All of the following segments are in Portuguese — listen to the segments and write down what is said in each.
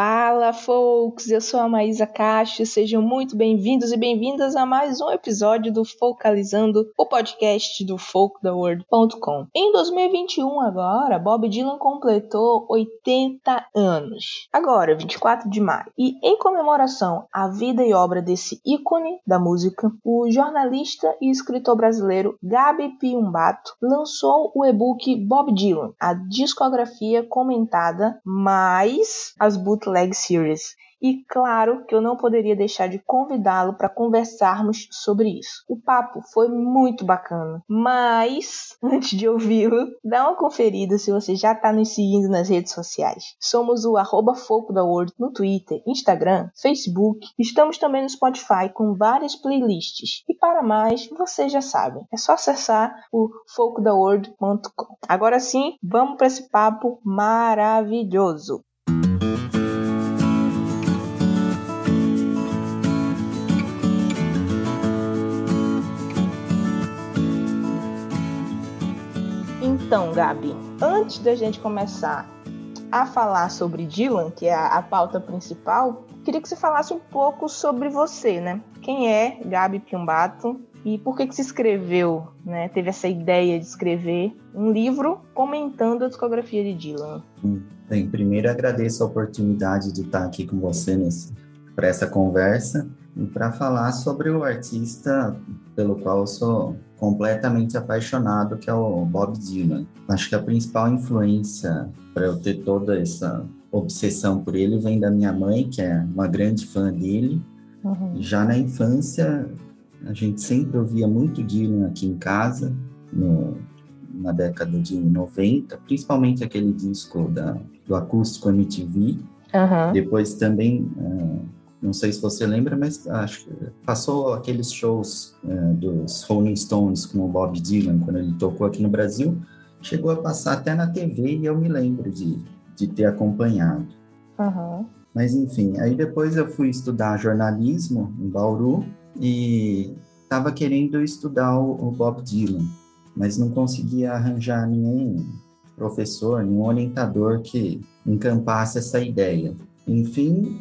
Fala, folks! Eu sou a Maísa Castro. Sejam muito bem-vindos e bem-vindas a mais um episódio do Focalizando, o podcast do folktheworld.com. Em 2021, agora, Bob Dylan completou 80 anos. Agora, 24 de maio. E em comemoração à vida e obra desse ícone da música, o jornalista e escritor brasileiro Gabi Piumbato lançou o e-book Bob Dylan, a discografia comentada mais as bootlegs Leg Series. E claro que eu não poderia deixar de convidá-lo para conversarmos sobre isso. O papo foi muito bacana, mas antes de ouvi-lo, dá uma conferida se você já está nos seguindo nas redes sociais. Somos o arroba Foco da World no Twitter, Instagram, Facebook. Estamos também no Spotify com várias playlists. E para mais, vocês já sabem, é só acessar o focodaworld.com. Agora sim, vamos para esse papo maravilhoso. Então, Gabi, antes da gente começar a falar sobre Dylan, que é a, pauta principal, queria que você falasse um pouco sobre você, né? Quem é Gabi Piumbato e por que, que se escreveu, né? Teve essa ideia de escrever um livro comentando a discografia de Dylan. Bem, primeiro agradeço a oportunidade de estar aqui com você para essa conversa e para falar sobre o artista pelo qual eu sou completamente apaixonado, que é o Bob Dylan. Acho que a principal influência para eu ter toda essa obsessão por ele vem da minha mãe, que é uma grande fã dele. Uhum. Já na infância, a gente sempre ouvia muito Dylan aqui em casa, no, na década de 90, principalmente aquele disco da, do acústico MTV. Uhum. Depois também uh, não sei se você lembra, mas acho que passou aqueles shows é, dos Rolling Stones com o Bob Dylan, quando ele tocou aqui no Brasil, chegou a passar até na TV e eu me lembro de, de ter acompanhado. Uhum. Mas enfim, aí depois eu fui estudar jornalismo em Bauru e estava querendo estudar o, o Bob Dylan, mas não conseguia arranjar nenhum professor, nenhum orientador que encampasse essa ideia. Enfim,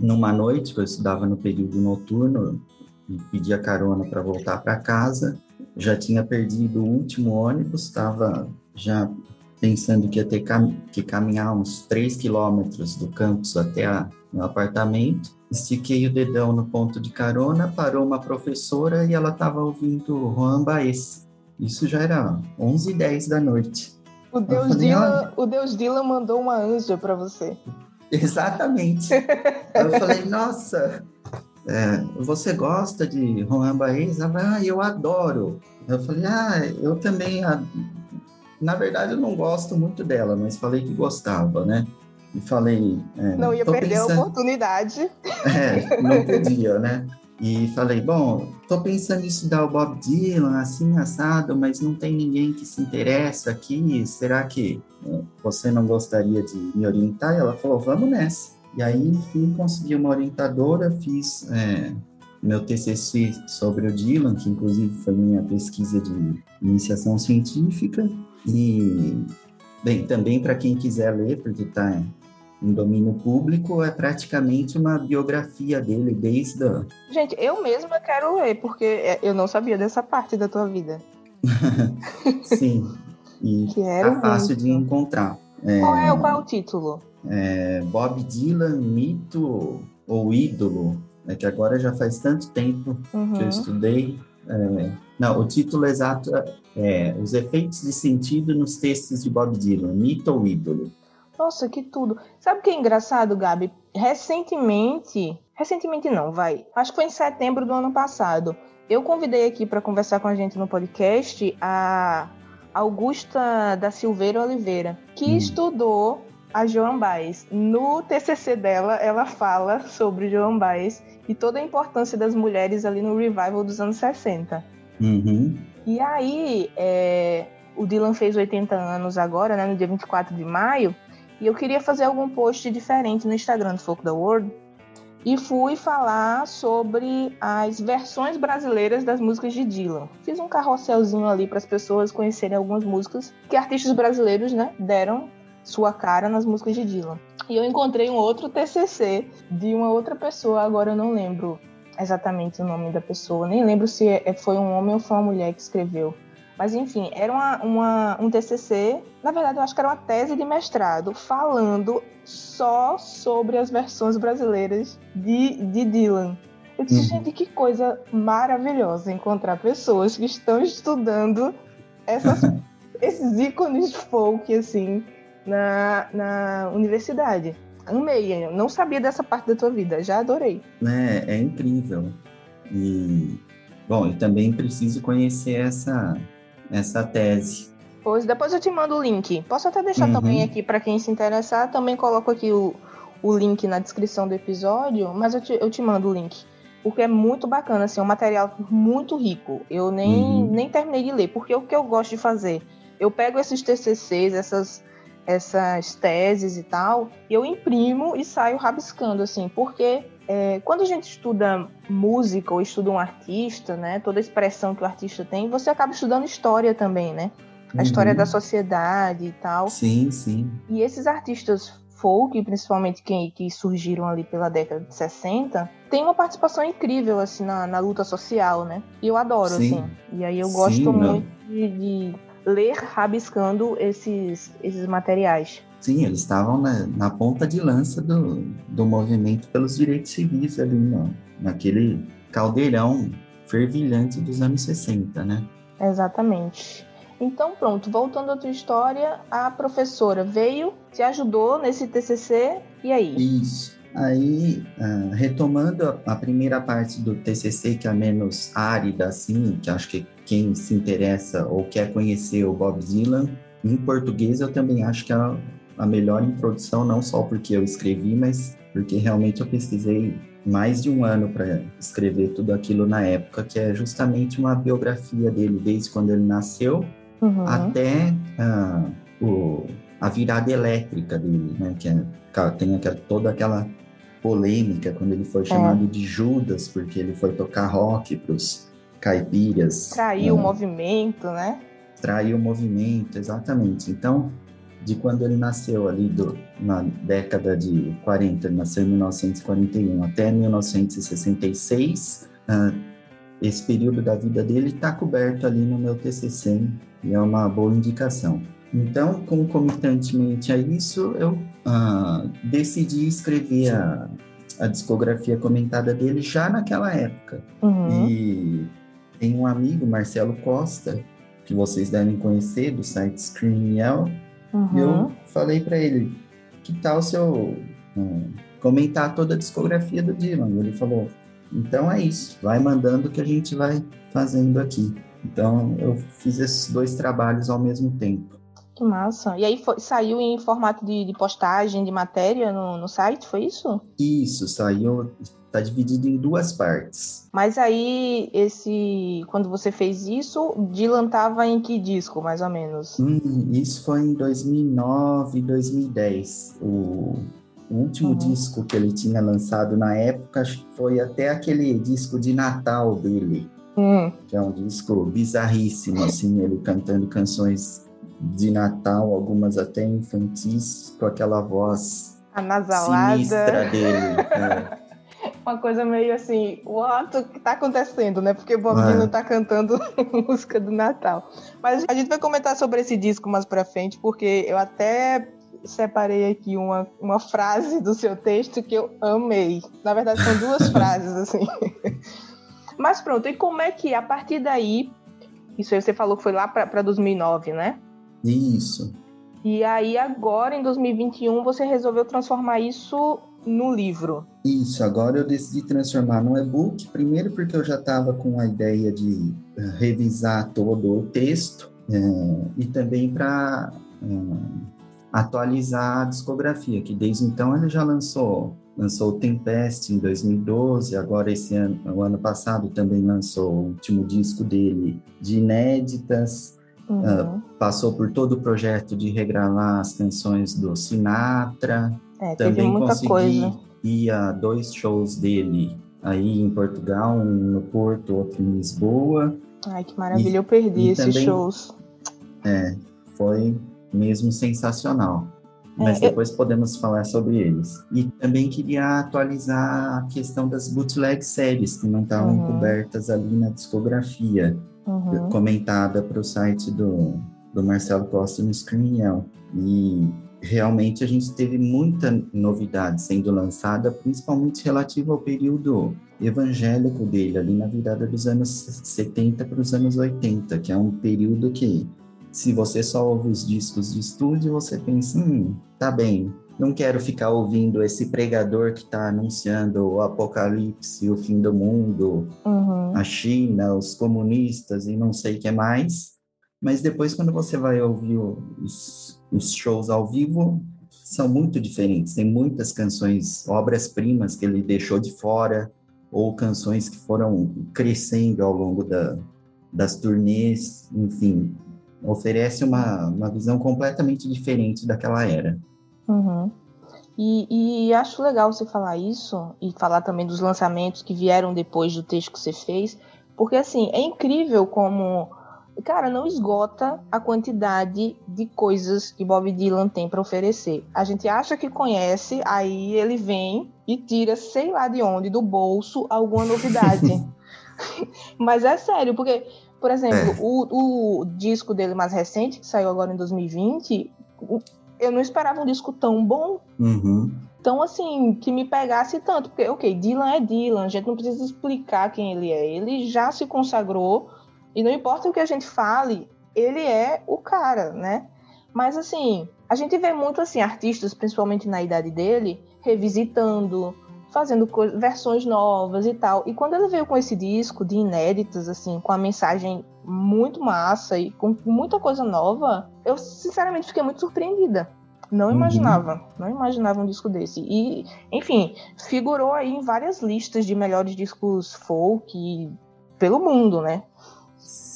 numa noite eu estudava no período noturno e pedia carona para voltar para casa, já tinha perdido o último ônibus, estava já pensando que ia ter que caminhar uns 3 quilômetros do campus até a, meu apartamento. Estiquei o dedão no ponto de carona, parou uma professora e ela estava ouvindo Juan Baez. Isso já era 11 h 10 da noite. O Deus, falei, Dylan, o Deus Dylan mandou uma anja para você. Exatamente. eu falei, nossa, é, você gosta de Juan Baez? Ah, eu adoro. Eu falei, ah, eu também. Na verdade, eu não gosto muito dela, mas falei que gostava, né? E falei. É, não ia perder pensando... a oportunidade. É, não podia, né? E falei, bom, tô pensando em estudar o Bob Dylan, assim, assado, mas não tem ninguém que se interessa aqui. Será que eh, você não gostaria de me orientar? E ela falou, vamos nessa. E aí, enfim, consegui uma orientadora, fiz é, meu TCC sobre o Dylan, que inclusive foi minha pesquisa de iniciação científica. E, bem, também para quem quiser ler, porque está em domínio público, é praticamente uma biografia dele desde a... Gente, eu mesma quero ler, porque é, eu não sabia dessa parte da tua vida. Sim, e é fácil muito. de encontrar. É, qual, é, qual é o título? É, Bob Dylan, mito ou ídolo? É que agora já faz tanto tempo uhum. que eu uhum. estudei. É, não, o título exato é Os Efeitos de Sentido nos Textos de Bob Dylan, mito ou ídolo? Nossa, que tudo. Sabe o que é engraçado, Gabi? Recentemente, recentemente não, vai. Acho que foi em setembro do ano passado. Eu convidei aqui para conversar com a gente no podcast a Augusta da Silveira Oliveira, que hum. estudou a Joan Baez. No TCC dela, ela fala sobre Joan Baez e toda a importância das mulheres ali no revival dos anos 60. Uhum. E aí, é, o Dylan fez 80 anos agora, né, no dia 24 de maio, e eu queria fazer algum post diferente no Instagram do Folk da World. E fui falar sobre as versões brasileiras das músicas de Dylan. Fiz um carrosselzinho ali para as pessoas conhecerem algumas músicas que artistas brasileiros né, deram sua cara nas músicas de Dylan. E eu encontrei um outro TCC de uma outra pessoa, agora eu não lembro exatamente o nome da pessoa, nem lembro se é, foi um homem ou foi uma mulher que escreveu. Mas enfim, era uma, uma, um TCC, na verdade eu acho que era uma tese de mestrado, falando só sobre as versões brasileiras de, de Dylan. Eu disse, uhum. gente, que coisa maravilhosa encontrar pessoas que estão estudando essas, esses ícones folk, assim, na, na universidade. Amei, eu não sabia dessa parte da tua vida, já adorei. É, é incrível. E, bom, eu também preciso conhecer essa, essa tese. Pois, depois eu te mando o link. Posso até deixar uhum. também aqui para quem se interessar, também coloco aqui o, o link na descrição do episódio, mas eu te, eu te mando o link. Porque é muito bacana, assim, é um material muito rico. Eu nem, uhum. nem terminei de ler, porque o que eu gosto de fazer? Eu pego esses TCCs, essas essas teses e tal, eu imprimo e saio rabiscando, assim, porque é, quando a gente estuda música ou estuda um artista, né, toda a expressão que o artista tem, você acaba estudando história também, né? A uhum. história da sociedade e tal. Sim, sim. E esses artistas folk, principalmente que, que surgiram ali pela década de 60, tem uma participação incrível, assim, na, na luta social, né? E eu adoro, sim. assim. E aí eu gosto sim, muito de, de ler rabiscando esses, esses materiais. Sim, eles estavam na, na ponta de lança do, do movimento pelos direitos civis ali, no, naquele caldeirão fervilhante dos anos 60, né? Exatamente. Então, pronto, voltando à tua história, a professora veio, te ajudou nesse TCC, e aí? Isso. Aí, uh, retomando a, a, primeira parte do TCC, que é menos árida, assim, que acho que quem se interessa ou quer conhecer o Bob Dylan, em português eu também acho que é a, melhor introdução, não só porque eu escrevi, mas porque realmente eu pesquisei mais de um ano para escrever tudo aquilo na época, que é justamente uma biografia dele desde quando ele nasceu uhum. até uh, o, a virada elétrica dele, né? Que é, tem aquela, toda aquela polêmica quando ele foi é. chamado é. de Judas, porque ele foi tocar rock para os caipiras. Traiu né? o movimento, né? Traiu o movimento, exatamente. Então, de quando ele nasceu ali do, na década de 40, ele nasceu em 1941 até 1966, uh, esse período da vida dele está coberto ali no meu TCC e é uma boa indicação. Então, concomitantemente a isso, eu uh, decidi escrever a, a, discografia comentada dele já naquela época. Uhum. E tem um amigo, Marcelo Costa, que vocês devem conhecer, do site Screenel, uhum. e eu falei para ele, que tal se eu uh, comentar toda a discografia do Dylan? Ele falou, então é isso, vai mandando que a gente vai fazendo aqui. Então eu fiz esses dois trabalhos ao mesmo tempo. Que massa. E aí foi, saiu em formato de, de, postagem de matéria no, no site, foi isso? Isso, saiu. Está dividido em duas partes. Mas aí, esse. Quando você fez isso, Dylan tava em que disco, mais ou menos? Hum, isso foi em 2009, 2010. O, o último uhum. disco que ele tinha lançado na época foi até aquele disco de Natal dele. Hum. Que é um disco bizarríssimo, assim, ele cantando canções de Natal, algumas até infantis, com aquela voz Anasalada. sinistra dele. É. Uma coisa meio assim, what, o que tá acontecendo, né? Porque Bob é. Dylan tá cantando música do Natal. Mas a gente vai comentar sobre esse disco mais pra frente, porque eu até separei aqui uma, uma frase do seu texto que eu amei. Na verdade, são duas frases, assim. Mas pronto, e como é que a partir daí, isso aí você falou que foi lá para 2009, né? Isso. E aí agora, em 2021, você resolveu transformar isso no livro. Isso, agora eu decidi transformar no e-book, primeiro porque eu já estava com a ideia de eh, revisar todo o texto é, e também para é, eh, atualizar a discografia, que desde então ele já lançou lançou Tempest em 2012, agora esse ano, o ano passado também lançou o último disco dele de inéditas, Uhum. Uh, passou por todo o projeto de regravar as canções do Sinatra. É, Também muita consegui coisa. ir a dois shows dele aí em Portugal, um no Porto, outro em Lisboa. Ai, que maravilha, e, eu perdi esses também, shows. É, foi mesmo sensacional. mas é, depois eu... podemos falar sobre eles. E também queria atualizar a questão das bootleg séries que não estavam uhum. cobertas ali na discografia, uhum. comentada para o site do, do Marcelo Costa no Screen E realmente a gente teve muita novidade sendo lançada, principalmente relativa ao período evangélico dele, ali na virada dos anos 70 para os anos 80, que é um período que, se você só ouve os discos de estúdio, você pensa, hum, tá bem, não quero ficar ouvindo esse pregador que está anunciando o apocalipse, o fim do mundo, uhum. a China, os comunistas e não sei o que mais. Mas depois, quando você vai ouvir os, os shows ao vivo, são muito diferentes. Tem muitas canções, obras-primas que ele deixou de fora, ou canções que foram crescendo ao longo da, das turnês, enfim, oferece uma, uma visão completamente diferente daquela era. Uhum. E, e, acho legal você falar isso e falar também dos lançamentos que vieram depois do texto que você fez, porque assim é incrível como cara, não esgota a quantidade de coisas que Bob Dylan tem para oferecer. A gente acha que conhece, aí ele vem e tira, sei lá de onde, do bolso, alguma novidade. Mas é sério, porque, por exemplo, é. o, o disco dele mais recente, que saiu agora em 2020, eu não esperava um disco tão bom. Uhum. Então, assim, que me pegasse tanto. Porque, ok, Dylan é Dylan, a gente não precisa explicar quem ele é. Ele já se consagrou e não importa o que a gente fale, ele é o cara, né? Mas assim, a gente vê muito assim artistas, principalmente na idade dele, revisitando, fazendo versões novas e tal. E quando ele veio com esse disco de inéditas, assim, com a mensagem muito massa e com muita coisa nova, eu sinceramente fiquei muito surpreendida. Não uhum. imaginava, uhum. não imaginava um disco desse. E, enfim, figurou aí em várias listas de melhores discos folk pelo mundo, né?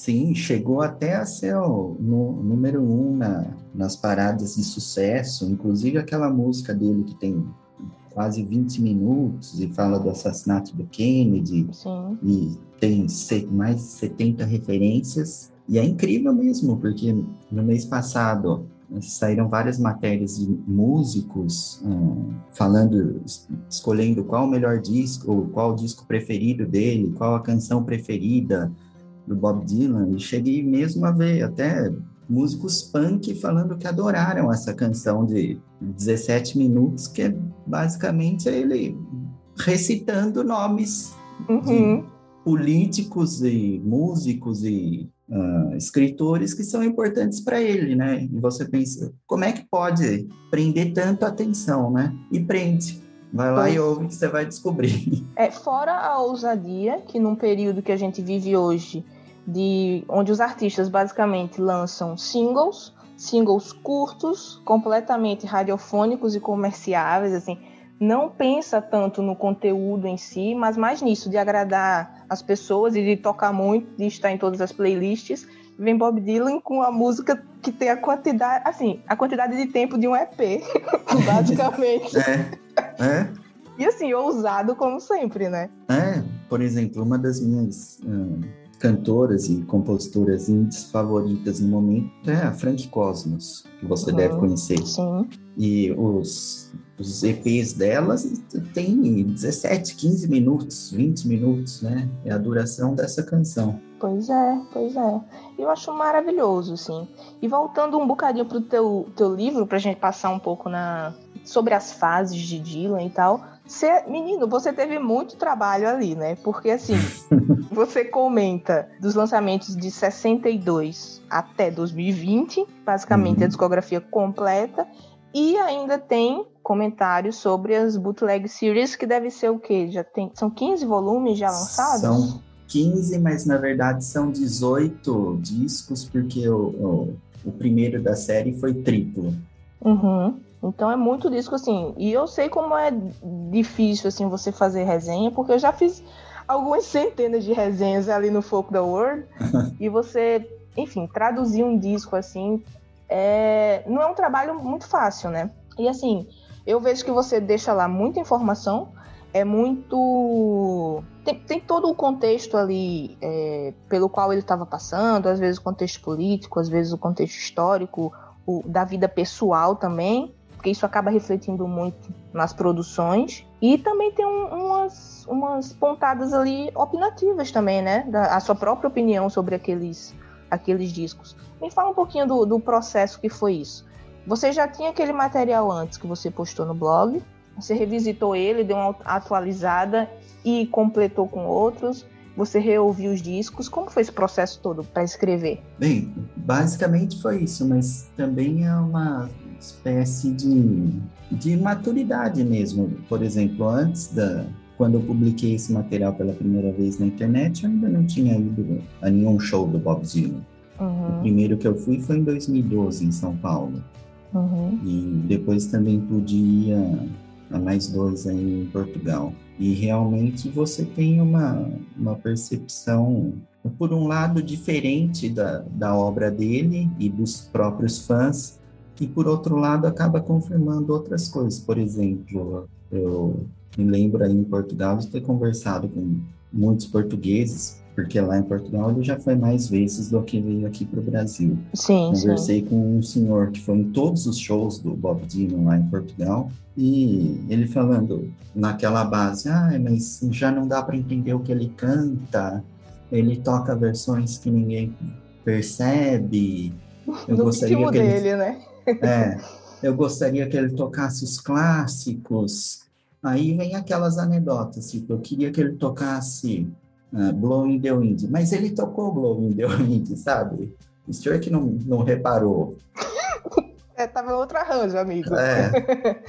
Sim, chegou até a ser o número um na, nas paradas de sucesso, inclusive aquela música dele que tem quase 20 minutos e fala do assassinato do Kennedy Sim. e tem mais de 70 referências. E é incrível mesmo, porque no mês passado saíram várias matérias de músicos um, falando, escolhendo qual o melhor disco, qual o disco preferido dele, qual a canção preferida, do Bob Dylan e cheguei mesmo a ver até músicos punk falando que adoraram essa canção de 17 minutos, que é basicamente ele recitando nomes uhum. de políticos e músicos e uh, escritores que são importantes para ele, né? E você pensa, como é que pode prender tanto a atenção, né? E prende. Vai lá e ouve que você vai descobrir. É, fora a ousadia, que num período que a gente vive hoje, de onde os artistas basicamente lançam singles, singles curtos, completamente radiofônicos e comerciáveis, assim, não pensa tanto no conteúdo em si, mas mais nisso de agradar as pessoas e de tocar muito, de estar em todas as playlists. Vem Bob Dylan com a música que tem a quantidade, assim, a quantidade de tempo de um EP, basicamente. é, é. E assim, ousado como sempre, né? É, por exemplo, uma das minhas hum, cantoras e compositoras indies favoritas no momento é a Frank Cosmos, que você uhum, deve conhecer. Sim. E os, os EPs delas têm 17, 15 minutos, 20 minutos, né? É a duração dessa canção. Pois é, pois é. Eu acho maravilhoso, sim. E voltando um bocadinho pro teu, teu livro, pra gente passar um pouco na sobre as fases de Dylan e tal. Você, menino, você teve muito trabalho ali, né? Porque assim, você comenta dos lançamentos de 62 até 2020, basicamente uhum. a discografia completa, e ainda tem comentários sobre as bootleg series, que deve ser o quê? Já tem, são 15 volumes já lançados? São 15, mas na verdade são 18 discos, porque o, o, o primeiro da série foi triplo. Uhum. Então é muito disco assim. E eu sei como é difícil assim você fazer resenha, porque eu já fiz algumas centenas de resenhas ali no Folk the World e você, enfim, traduzir um disco assim é, não é um trabalho muito fácil, né? E assim, eu vejo que você deixa lá muita informação, é muito. Tem, tem todo o contexto ali é, pelo qual ele estava passando, às vezes o contexto político, às vezes o contexto histórico, o, da vida pessoal também. Porque isso acaba refletindo muito nas produções. E também tem um, umas, umas pontadas ali opinativas também, né? Da, a sua própria opinião sobre aqueles, aqueles discos. Me fala um pouquinho do, do processo que foi isso. Você já tinha aquele material antes que você postou no blog, você revisitou ele, deu uma atualizada e completou com outros. Você reouviu os discos. Como foi esse processo todo para escrever? Bem, basicamente foi isso, mas também é uma espécie de, de maturidade mesmo. Por exemplo, antes da, quando eu publiquei esse material pela primeira vez na internet, eu ainda não tinha ido a nenhum show do Bob Dylan. Uhum. O primeiro que eu fui foi em 2012, em São Paulo. Uhum. E depois também pude ir a, a mais dois aí em Portugal. E realmente você tem uma, uma percepção, por um lado, diferente da, da obra dele e dos próprios fãs, e por outro lado acaba confirmando outras coisas. Por exemplo, eu me lembro aí em Portugal de ter conversado com muitos portugueses porque lá em Portugal ele já foi mais vezes do que veio aqui para o Brasil. Sim, Conversei sim. com um senhor que foi em todos os shows do Bob Dylan lá em Portugal e ele falando naquela base, ah, mas já não dá para entender o que ele canta, ele toca versões que ninguém percebe. Eu no gostaria que ele, dele, né? É, eu gostaria que ele tocasse os clássicos. Aí vem aquelas anedotas, tipo, eu queria que ele tocasse uh, Blowing the Wind. Mas ele tocou Blowing the Wind, sabe? O senhor que não, não reparou. é, tava outro arranjo, amigo. É.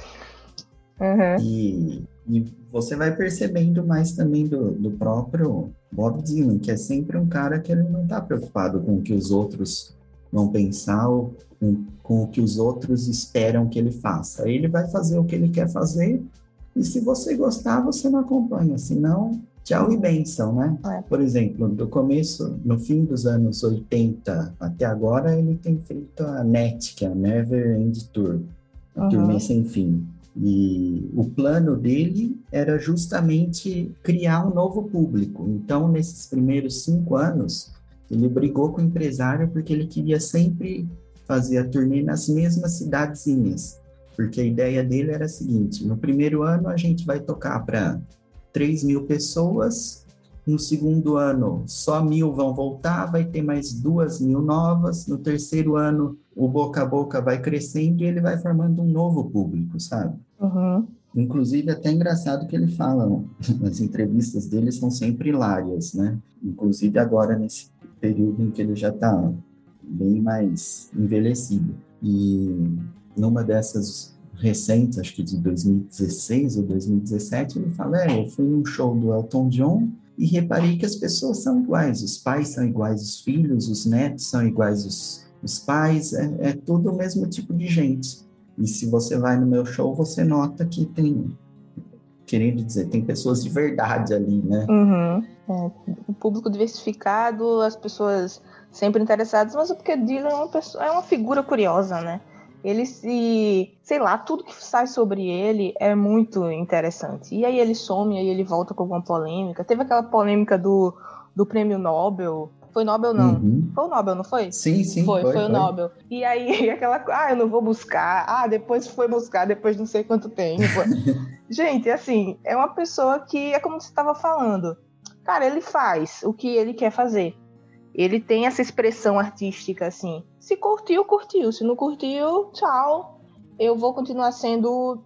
uhum. e, e você vai percebendo mais também do, do próprio Bob Dylan, que é sempre um cara que ele não está preocupado com o que os outros vão pensar ou com, com o que os outros esperam que ele faça. Ele vai fazer o que ele quer fazer e se você gostar, você não acompanha, senão tchau e benção, né? É. Por exemplo, do começo, no fim dos anos 80 até agora, ele tem feito a NET, que é a Never End Tour, a uhum. turnê sem fim. E o plano dele era justamente criar um novo público. Então, nesses primeiros cinco anos, ele brigou com o empresário porque ele queria sempre fazer a turnê nas mesmas cidadezinhas. Porque a ideia dele era a seguinte: no primeiro ano a gente vai tocar para 3 mil pessoas. No segundo ano, só mil vão voltar, vai ter mais duas mil novas. No terceiro ano, o boca a boca vai crescendo e ele vai formando um novo público, sabe? Uhum. Inclusive, até engraçado que ele fala, as entrevistas dele são sempre hilárias, né? Inclusive agora, nesse período em que ele já está bem mais envelhecido. E numa dessas recente, acho que de 2016 ou 2017, ele fala: É, eu fui num show do Elton John e reparei que as pessoas são iguais, os pais são iguais, os filhos, os netos são iguais, os, os pais, é, é tudo o mesmo tipo de gente. E se você vai no meu show, você nota que tem, querendo dizer, tem pessoas de verdade ali, né? Uhum. É, o público diversificado, as pessoas sempre interessadas, mas é porque Dylan é uma, pessoa, é uma figura curiosa, né? ele se. Sei lá, tudo que sai sobre ele é muito interessante. E aí ele some, aí ele volta com alguma polêmica. Teve aquela polêmica do, do prêmio Nobel. Foi Nobel, não? Uhum. Foi o Nobel, não foi? Sim, sim. Foi, foi, foi o Nobel. E aí, aquela. Ah, eu não vou buscar. Ah, depois foi buscar, depois não sei quanto tempo. Gente, assim, é uma pessoa que é como você estava falando. Cara, ele faz o que ele quer fazer. Ele tem essa expressão artística, assim. Se curtiu, curtiu. Se não curtiu, tchau. Eu vou continuar sendo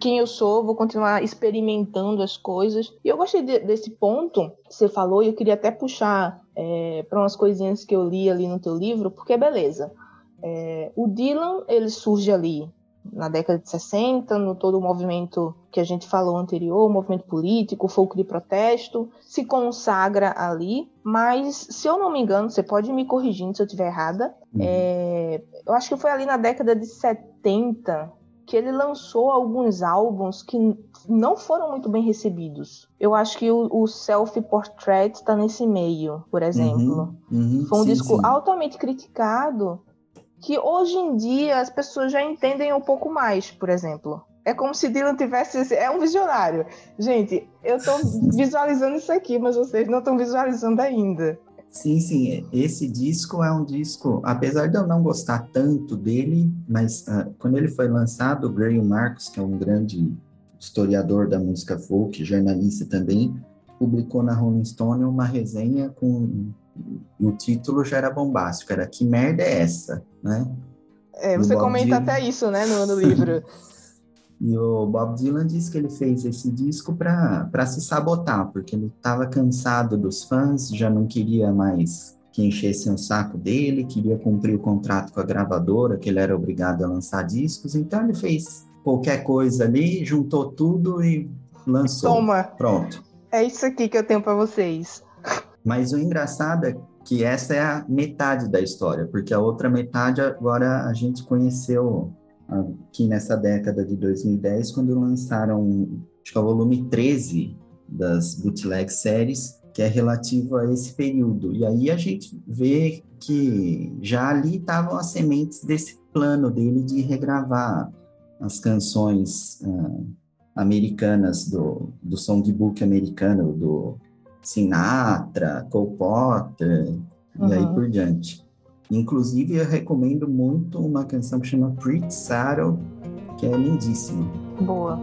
quem eu sou, vou continuar experimentando as coisas. E eu gostei de, desse ponto que você falou, e eu queria até puxar é, para umas coisinhas que eu li ali no teu livro, porque beleza. É, o Dylan, ele surge ali na década de 60, no todo o movimento que a gente falou anterior, o movimento político, o folk de protesto, se consagra ali, mas se eu não me engano, você pode me corrigindo se eu estiver errada, uhum. é, eu acho que foi ali na década de 70 que ele lançou alguns álbuns que não foram muito bem recebidos. Eu acho que o, o Self Portrait está nesse meio, por exemplo. Uhum, uhum, Foi um sim, disco sim. altamente criticado, que hoje em dia as pessoas já entendem um pouco mais, por exemplo. É como se Dylan tivesse. É um visionário. Gente, eu tô visualizando isso aqui, mas vocês não estão visualizando ainda. Sim, sim. Esse disco é um disco, apesar de eu não gostar tanto dele, mas uh, quando ele foi lançado, o Graham Marcos, que é um grande historiador da música folk, jornalista também, publicou na Rolling Stone uma resenha com o título já era bombástico, era que merda é essa, né? É, você comenta Dylan... até isso, né, no, no livro. e o Bob Dylan disse que ele fez esse disco para se sabotar, porque ele estava cansado dos fãs, já não queria mais que enchessem o saco dele, queria cumprir o contrato com a gravadora, que ele era obrigado a lançar discos, então ele fez qualquer coisa ali, juntou tudo e lançou. Toma. Pronto. É isso aqui que eu tenho para vocês. Mas o engraçado é que essa é a metade da história, porque a outra metade agora a gente conheceu aqui nessa década de 2010, quando lançaram, acho que é o volume 13 das bootleg séries, que é relativo a esse período. E aí a gente vê que já ali estavam as sementes desse plano dele de regravar as canções uh, americanas do, do songbook americano, do Sinatra, Cole Potter, uhum. e aí por diante. Inclusive, eu recomendo muito uma canção que chama Pretty Saddle, que é lindíssima. Boa.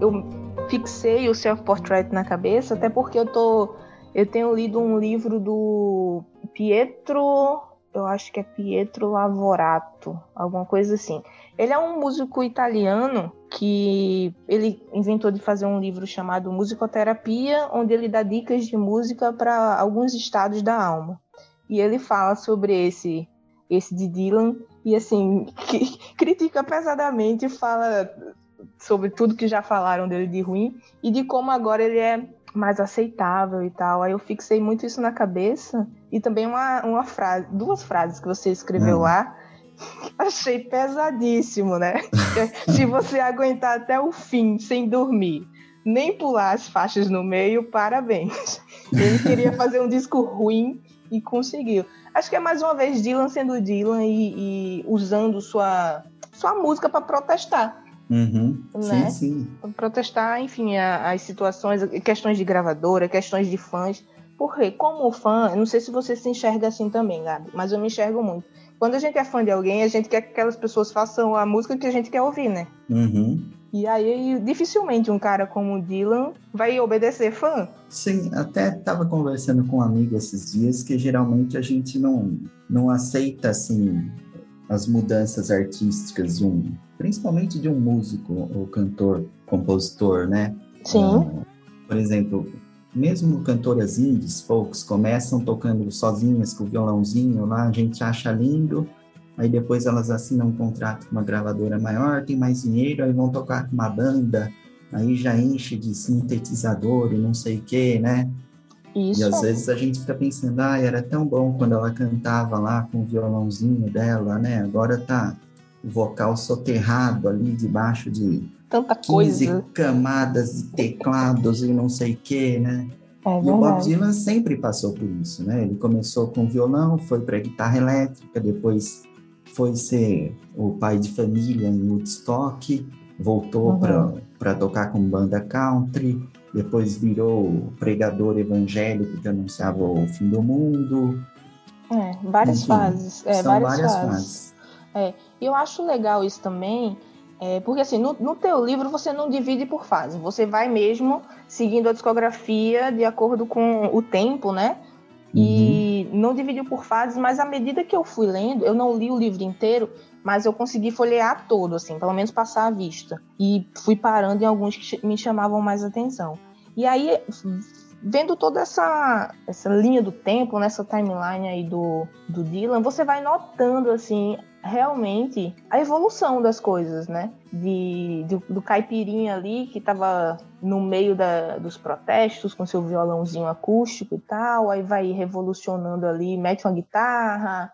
Eu fixei o self-portrait na cabeça, até porque eu tô eu tenho lido um livro do Pietro, eu acho que é Pietro Lavorato, alguma coisa assim. Ele é um músico italiano que ele inventou de fazer um livro chamado Musicoterapia, onde ele dá dicas de música para alguns estados da alma. E ele fala sobre esse esse de Dylan e assim critica pesadamente, fala sobre tudo que já falaram dele de ruim e de como agora ele é mais aceitável e tal. Aí eu fixei muito isso na cabeça e também uma, uma frase, duas frases que você escreveu hum. lá Achei pesadíssimo, né? Se você aguentar até o fim sem dormir, nem pular as faixas no meio, parabéns. Ele queria fazer um disco ruim e conseguiu. Acho que é mais uma vez Dylan sendo Dylan e, e usando sua, sua música para protestar. Uhum. Né? Sim, sim. Protestar, enfim, as situações, questões de gravadora, questões de fãs. Porque, como fã, não sei se você se enxerga assim também, Gabi, mas eu me enxergo muito quando a gente é fã de alguém, a gente quer que aquelas pessoas façam a música que a gente quer ouvir, né? Uhum. E aí, dificilmente um cara como o Dylan vai obedecer fã. Sim, até estava conversando com um amigo esses dias que geralmente a gente não, não aceita, assim, as mudanças artísticas de um, principalmente de um músico ou cantor, compositor, né? Sim. Uh, por exemplo, mesmo cantoras indies, folks, começam tocando sozinhas com o violãozinho lá, a gente acha lindo, aí depois elas assinam um contrato com uma gravadora maior, tem mais dinheiro, aí vão tocar com uma banda, aí já enche de sintetizador e não sei o que, né? Isso. E às vezes a gente fica pensando, ah, era tão bom quando ela cantava lá com o violãozinho dela, né? Agora tá o vocal soterrado ali debaixo de tanta 15 coisa. camadas de teclados e não sei o que, né? É e o Bob Dylan sempre passou por isso, né? Ele começou com violão, foi para guitarra elétrica, depois foi ser o pai de família em Woodstock, voltou uhum. para tocar com banda country, depois virou pregador evangélico que anunciava o fim do mundo. É, várias Enfim, fases. É, são várias, várias fases. fases. É, eu acho legal isso também, é, porque assim, no, no teu livro você não divide por fase, você vai mesmo seguindo a discografia de acordo com o tempo, né? E uhum. não dividiu por fases, mas à medida que eu fui lendo, eu não li o livro inteiro, mas eu consegui folhear todo, assim, pelo menos passar a vista. E fui parando em alguns que me chamavam mais atenção. E aí, vendo toda essa, essa linha do tempo, nessa timeline aí do, do Dylan, você vai notando, assim, realmente a evolução das coisas, né? De, do, do caipirinha ali que estava no meio da, dos protestos com seu violãozinho acústico e tal, aí vai revolucionando ali, mete uma guitarra,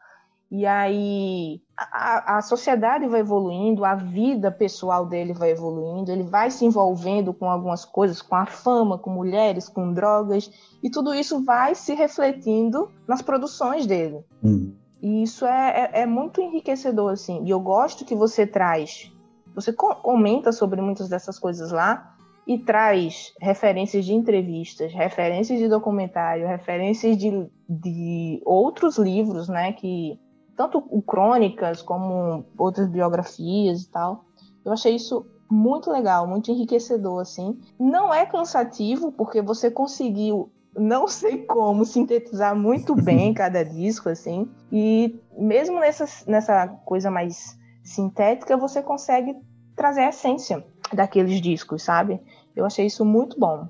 e aí a, a sociedade vai evoluindo, a vida pessoal dele vai evoluindo, ele vai se envolvendo com algumas coisas, com a fama, com mulheres, com drogas, e tudo isso vai se refletindo nas produções dele. Hum. E isso é, é, é, muito enriquecedor, assim. E eu gosto que você traz. Você comenta sobre muitas dessas coisas lá. e traz referências de entrevistas, referências de documentário, referências de, de outros livros, né, que tanto crônicas como outras biografias e tal. Eu achei isso muito legal, muito enriquecedor, assim. Não é cansativo, porque você conseguiu, não sei como, sintetizar muito bem cada disco, assim. E mesmo nessa, nessa coisa mais sintética, você consegue trazer a essência daqueles discos, sabe? Eu achei isso muito bom.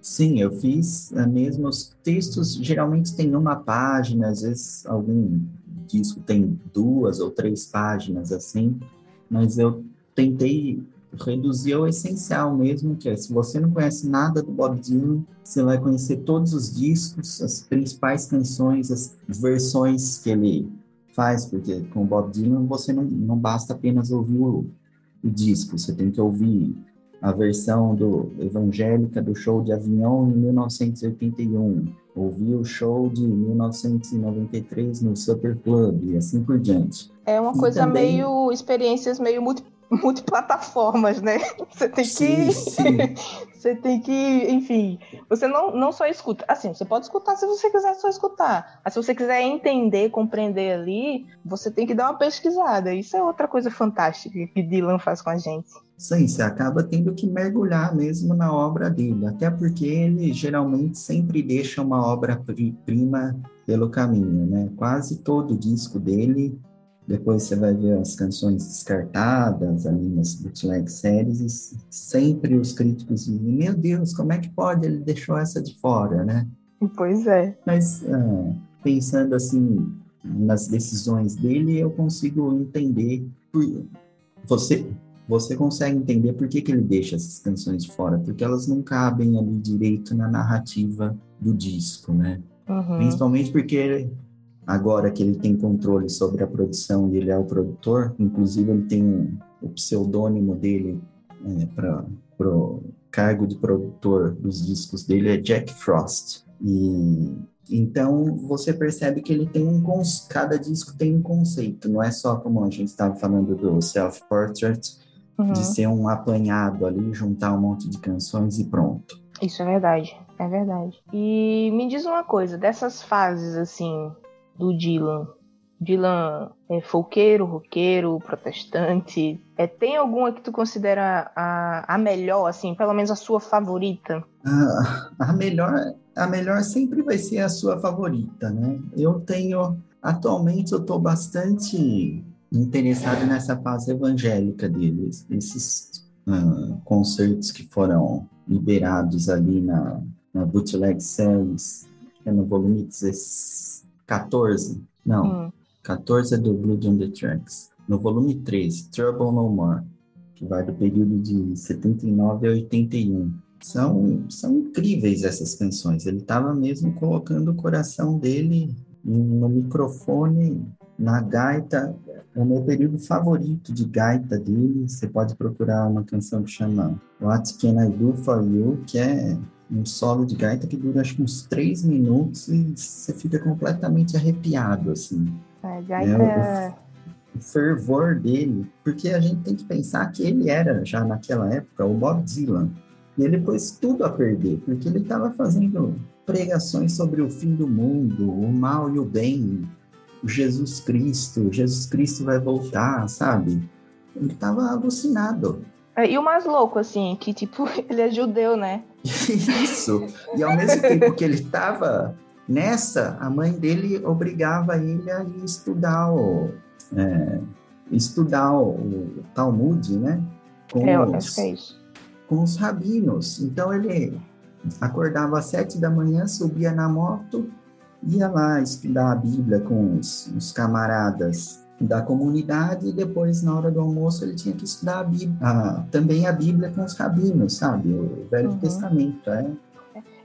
Sim, eu fiz uh, mesmo os textos, geralmente tem uma página, às vezes algum disco tem duas ou três páginas assim, mas eu tentei reduzir ao essencial mesmo, que é se você não conhece nada do Bob Dylan, você vai conhecer todos os discos, as principais canções, as versões que ele faz, porque com o Bob Dylan você não, não basta apenas ouvir o, o disco, você tem que ouvir a versão do Evangélica do show de Avignon em 1981, ouvir o show de 1993 no Super Club e assim por diante. É uma e coisa também... meio experiências meio multiplataformas, né? Você tem que. Sim, você tem que, enfim. Você não, não só escuta. Assim, você pode escutar se você quiser só escutar. Mas se você quiser entender, compreender ali, você tem que dar uma pesquisada. Isso é outra coisa fantástica que Dylan faz com a gente. Sim, você acaba tendo que mergulhar mesmo na obra dele, até porque ele geralmente sempre deixa uma obra-prima pelo caminho, né? Quase todo disco dele depois você vai ver as canções descartadas ali nas bootleg séries e sempre os críticos dizem, meu Deus, como é que pode? Ele deixou essa de fora, né? Pois é. Mas ah, pensando assim nas decisões dele, eu consigo entender. Você, você consegue entender por que, que ele deixa essas canções de fora? Porque elas não cabem ali direito na narrativa do disco, né? Uhum. Principalmente porque agora que ele tem controle sobre a produção e ele é o produtor, inclusive ele tem um, o pseudônimo dele é, para o cargo de produtor dos discos dele é Jack Frost. E então você percebe que ele tem um cada disco tem um conceito, não é só como a gente estava falando do Self Portrait, uhum. de ser um apanhado ali, juntar um monte de canções e pronto. Isso é verdade, é verdade. E me diz uma coisa, dessas fases assim, do Dylan. Dylan é folqueiro, roqueiro, protestante. É, tem alguma que tu considera a, a melhor, assim, pelo menos a sua favorita? Ah, a melhor, a melhor sempre vai ser a sua favorita, né? Eu tenho, atualmente eu estou bastante interessado nessa fase evangélica deles, esses uh, concertos que foram liberados ali na, na Bootleg Series, que é no volume 16 14, não, hum. 14 é do Blood on the Tracks. No volume 13, Trouble No More, que vai do período de 79 a 81. São, são incríveis essas canções. Ele estava mesmo colocando o coração dele no microfone, na gaita. É o meu período favorito de gaita dele. Você pode procurar uma canção que chama What Can I Do For You, que é um solo de gaita que dura acho que uns três minutos e você fica completamente arrepiado, assim. É, gaita... Né? O, o, fervor dele, porque a gente tem que pensar que ele era, já naquela época, o Bob Dylan. E ele pôs tudo a perder, porque ele estava fazendo pregações sobre o fim do mundo, o mal e o bem, o Jesus Cristo, Jesus Cristo vai voltar, sabe? Ele estava alucinado. É, e o mais louco, assim, que, tipo, ele é judeu, né? Isso. E ao mesmo tempo que ele estava nessa, a mãe dele obrigava ele a estudar o, é, estudar o Talmud, né? Com é, os, é. Com os rabinos. Então ele acordava às sete da manhã, subia na moto, ia lá estudar a Bíblia com os, os camaradas da comunidade e depois, na hora do almoço, ele tinha que estudar a Bíblia, ah, também a Bíblia com os rabinos, sabe? O Velho uhum. Testamento, é.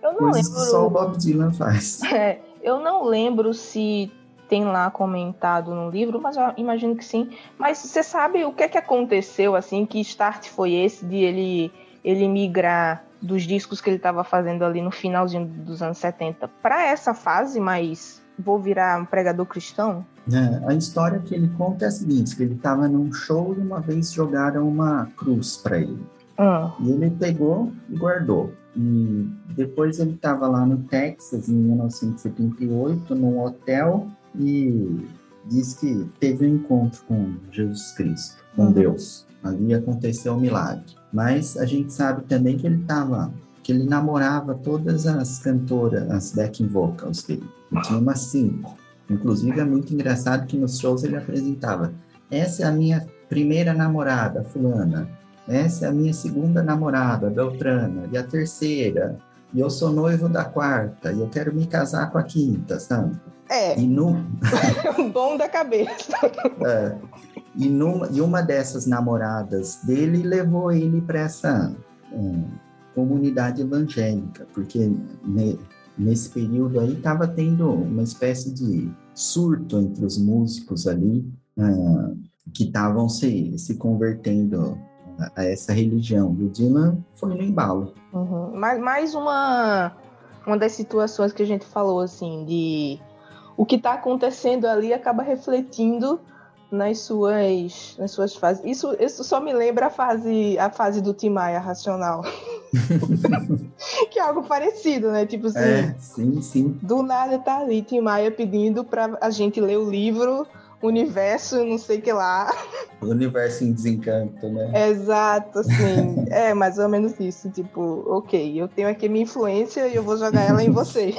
Eu não lembro. só o Bob Dylan faz. É, eu não lembro se tem lá comentado no livro, mas eu imagino que sim. Mas você sabe o que é que aconteceu, assim, que start foi esse de ele, ele migrar dos discos que ele estava fazendo ali no finalzinho dos anos 70 para essa fase mais vou virar um pregador cristão? É, a história que ele conta é a seguinte, que ele estava num show e uma vez jogaram uma cruz para ele. Ah. E ele pegou e guardou. E depois ele estava lá no Texas, em 1978, num hotel, e diz que teve um encontro com Jesus Cristo, com uhum. Deus. Ali aconteceu um milagre. Mas a gente sabe também que ele estava, que ele namorava todas as cantoras, as backing vocals dele. Ele tinha umas cinco. Inclusive é muito engraçado que nos shows ele apresentava: essa é a minha primeira namorada, fulana. Essa é a minha segunda namorada, Beltrana. E a terceira. E eu sou noivo da quarta. E eu quero me casar com a quinta, sabe? É. E no... Bom da cabeça. É. E, numa, e uma dessas namoradas dele levou ele para essa um, comunidade evangélica, porque ne, nesse período aí estava tendo uma espécie de surto entre os músicos ali, uh, que estavam se, se convertendo a, a, essa religião. E o Dylan foi no embalo. Uhum. Mais, mais uma, uma das situações que a gente falou, assim, de o que está acontecendo ali acaba refletindo nas suas, nas suas fases. Isso, isso só me lembra a fase, a fase do Timaya racional. que é algo parecido, né? Tipo assim, é, sim, sim. do nada tá ali Timaya pedindo para a gente ler o livro universo, não sei que lá. O universo em desencanto, né? Exato, assim. é mais ou menos isso. Tipo, ok, eu tenho aqui minha influência e eu vou jogar ela em você.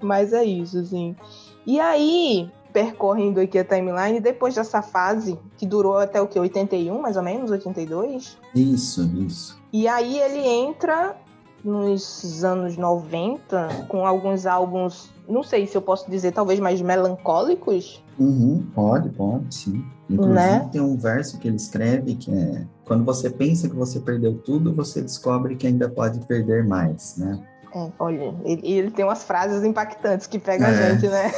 Mas é isso, assim. E aí, percorrendo aqui a timeline, depois dessa fase, que durou até o que? 81, mais ou menos? 82? Isso, isso. E aí ele entra nos anos 90 com alguns álbuns, não sei se eu posso dizer, talvez mais melancólicos. Uhum, pode, pode, sim. Inclusive né? tem um verso que ele escreve que é quando você pensa que você perdeu tudo, você descobre que ainda pode perder mais, né? É, olha, ele, ele, tem umas frases impactantes que pegam é. a gente, né?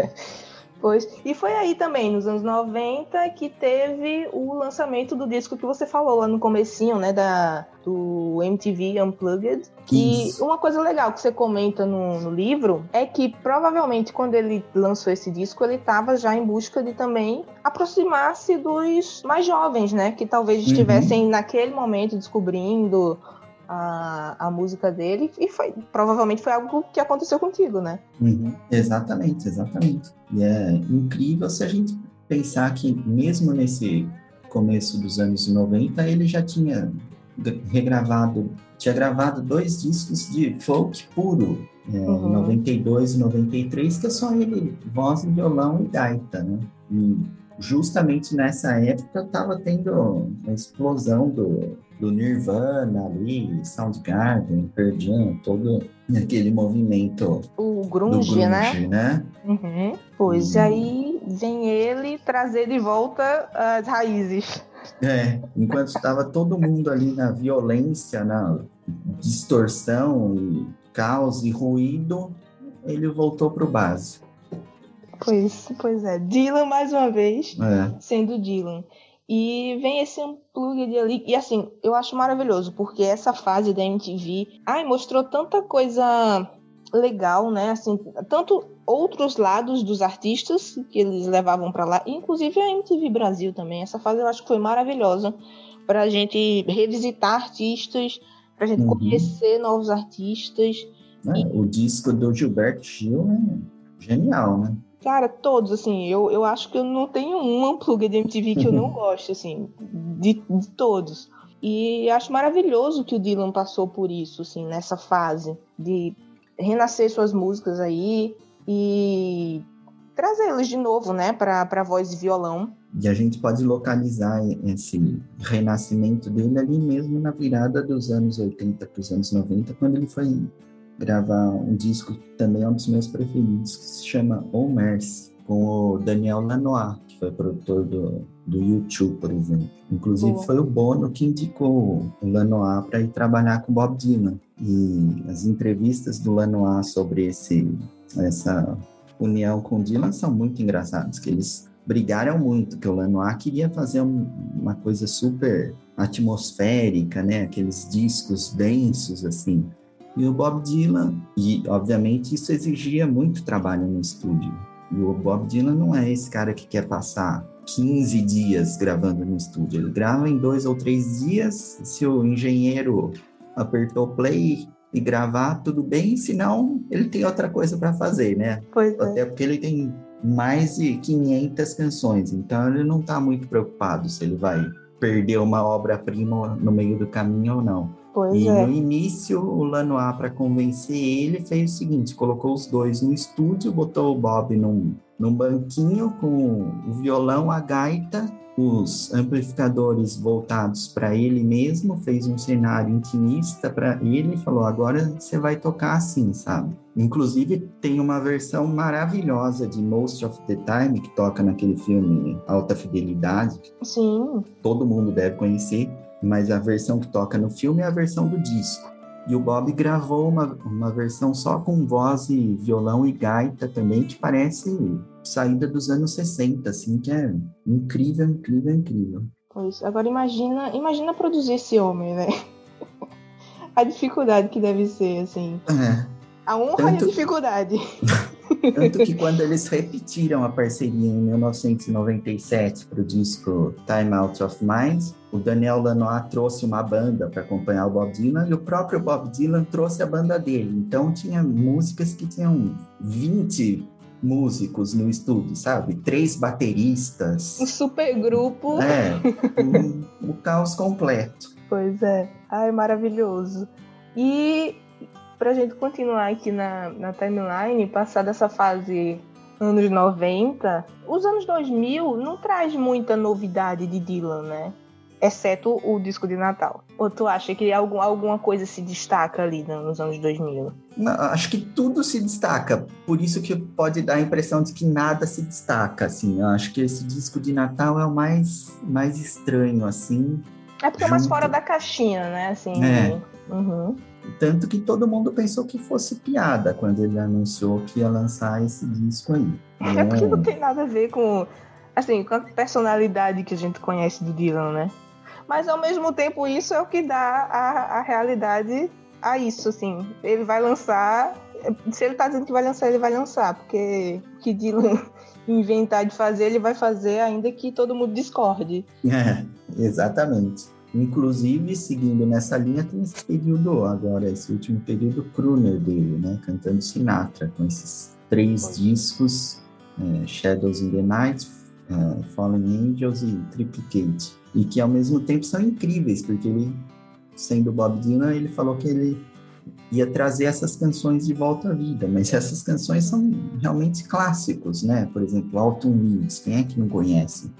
Pois. E foi aí também, nos anos 90, que teve o lançamento do disco que você falou lá no comecinho, né? Da, do MTV Unplugged. E uma coisa legal que você comenta no, no, livro é que provavelmente quando ele lançou esse disco, ele estava já em busca de também aproximar-se dos mais jovens, né? Que talvez uhum. estivessem uhum. naquele momento descobrindo a, a música dele e foi provavelmente foi algo que aconteceu contigo, né? Uhum, exatamente, exatamente. E é incrível se a gente pensar que mesmo nesse começo dos anos 90 ele já tinha regravado, tinha gravado dois discos de folk puro, é, uhum. 92 e 93, que é só ele, voz, violão e gaita, né? E justamente nessa época estava tendo a explosão do, do Nirvana ali, Soundgarden, Pearl Jam, todo aquele movimento o grunge, grunge né? né? Uhum. Pois aí vem ele trazer de volta as raízes. É, enquanto estava todo mundo ali na violência, na distorção e caos e ruído, ele voltou para o básico. Pois, pois é. Dylan mais uma vez, é. sendo Dylan. E vem esse unplugged ali. E assim, eu acho maravilhoso, porque essa fase da MTV, ai, mostrou tanta coisa legal, né? Assim, tanto outros lados dos artistas que eles levavam para lá, inclusive a MTV Brasil também. Essa fase eu acho que foi maravilhosa para a gente revisitar artistas, para a gente uhum. conhecer novos artistas. É, e... O disco do Gilberto Gil é genial, né? Cara, todos, assim, eu, eu acho que eu não tenho um unplug de MTV que eu não gosto, assim, de, de todos. E acho maravilhoso que o Dylan passou por isso, assim, nessa fase de renascer suas músicas aí e trazê-las de novo, né, para voz e violão. E a gente pode localizar esse renascimento dele ali mesmo na virada dos anos 80 para os anos 90, quando ele foi gravar um disco que também é um dos meus preferidos, que se chama O Mercy, com o Daniel Lanois, que foi produtor do, do YouTube, por exemplo. Inclusive, Boa. foi o Bono que indicou o Lanois para ir trabalhar com Bob Dylan. E as entrevistas do Lanois sobre esse, essa união com Dylan são muito engraçadas, que eles brigaram muito, que o Lanois queria fazer um, uma coisa super atmosférica, né? Aqueles discos densos, assim e o Bob Dylan, e obviamente isso exigia muito trabalho no estúdio. E o Bob Dylan não é esse cara que quer passar 15 dias gravando no estúdio. Ele grava em dois ou três dias. Se o engenheiro apertou play e gravar, tudo bem. Senão, ele tem outra coisa para fazer, né? Pois é. Até porque ele tem mais de 500 canções. Então, ele não está muito preocupado se ele vai perder uma obra-prima no meio do caminho ou não. Pois e é. no início, o Lanois, para convencer ele, fez o seguinte: colocou os dois no estúdio, botou o Bob num, num banquinho com o violão, a gaita, os amplificadores voltados para ele mesmo, fez um cenário intimista para ele e falou: agora você vai tocar assim, sabe? Inclusive, tem uma versão maravilhosa de Most of the Time, que toca naquele filme Alta Fidelidade, Sim. todo mundo deve conhecer, mas a versão que toca no filme é a versão do disco. E o Bob gravou uma, uma versão só com voz e violão e gaita também, que parece saída dos anos 60, assim, que é incrível, incrível, incrível. Pois. Agora imagina, imagina produzir esse homem, né? A dificuldade que deve ser, assim. É, A honra e Tanto- a dificuldade. tanto que quando eles repetiram a parceria em 1997 para o disco Time Out of Mind, o Daniel Lanois trouxe uma banda para acompanhar o Bob Dylan e o próprio Bob Dylan trouxe a banda dele. Então tinha músicas que tinham 20 músicos no estúdio, sabe? Três bateristas. Um super grupo. É, um, o caos completo. Pois é. Ai, maravilhoso. E pra gente continuar aqui na, na timeline, passar dessa fase anos 90, os anos 2000 não traz muita novidade de Dylan, né? Exceto o disco de Natal. Ou tu acha que algum, alguma coisa se destaca ali nos anos 2000? Não, acho que tudo se destaca, por isso que pode dar a impressão de que nada se destaca, assim. Eu acho que esse disco de Natal é o mais, mais estranho, assim. É porque é mais Junto. fora da caixinha, né? Assim. É. Uhum. Tanto que todo mundo pensou que fosse piada quando ele anunciou que ia lançar esse disco aí. É porque não tem nada a ver com, assim, com a personalidade que a gente conhece do Dylan, né? Mas ao mesmo tempo isso é o que dá a, a realidade a isso, assim. Ele vai lançar, se ele tá dizendo que vai lançar, ele vai lançar, porque o que Dylan inventar de fazer, ele vai fazer ainda que todo mundo discorde. É, exatamente. Inclusive, seguindo nessa linha, tem esse período agora, esse último período crooner dele, né? Cantando Sinatra, com esses três Pois. discos, é, Shadows in the Night, é, Fallen Angels e Triplicate. E que, ao mesmo tempo, são incríveis, porque ele, sendo Bob Dylan, ele falou que ele ia trazer essas canções de volta à vida, mas essas canções são realmente clássicos, né? Por exemplo, Autumn Leaves, quem é que não conhece?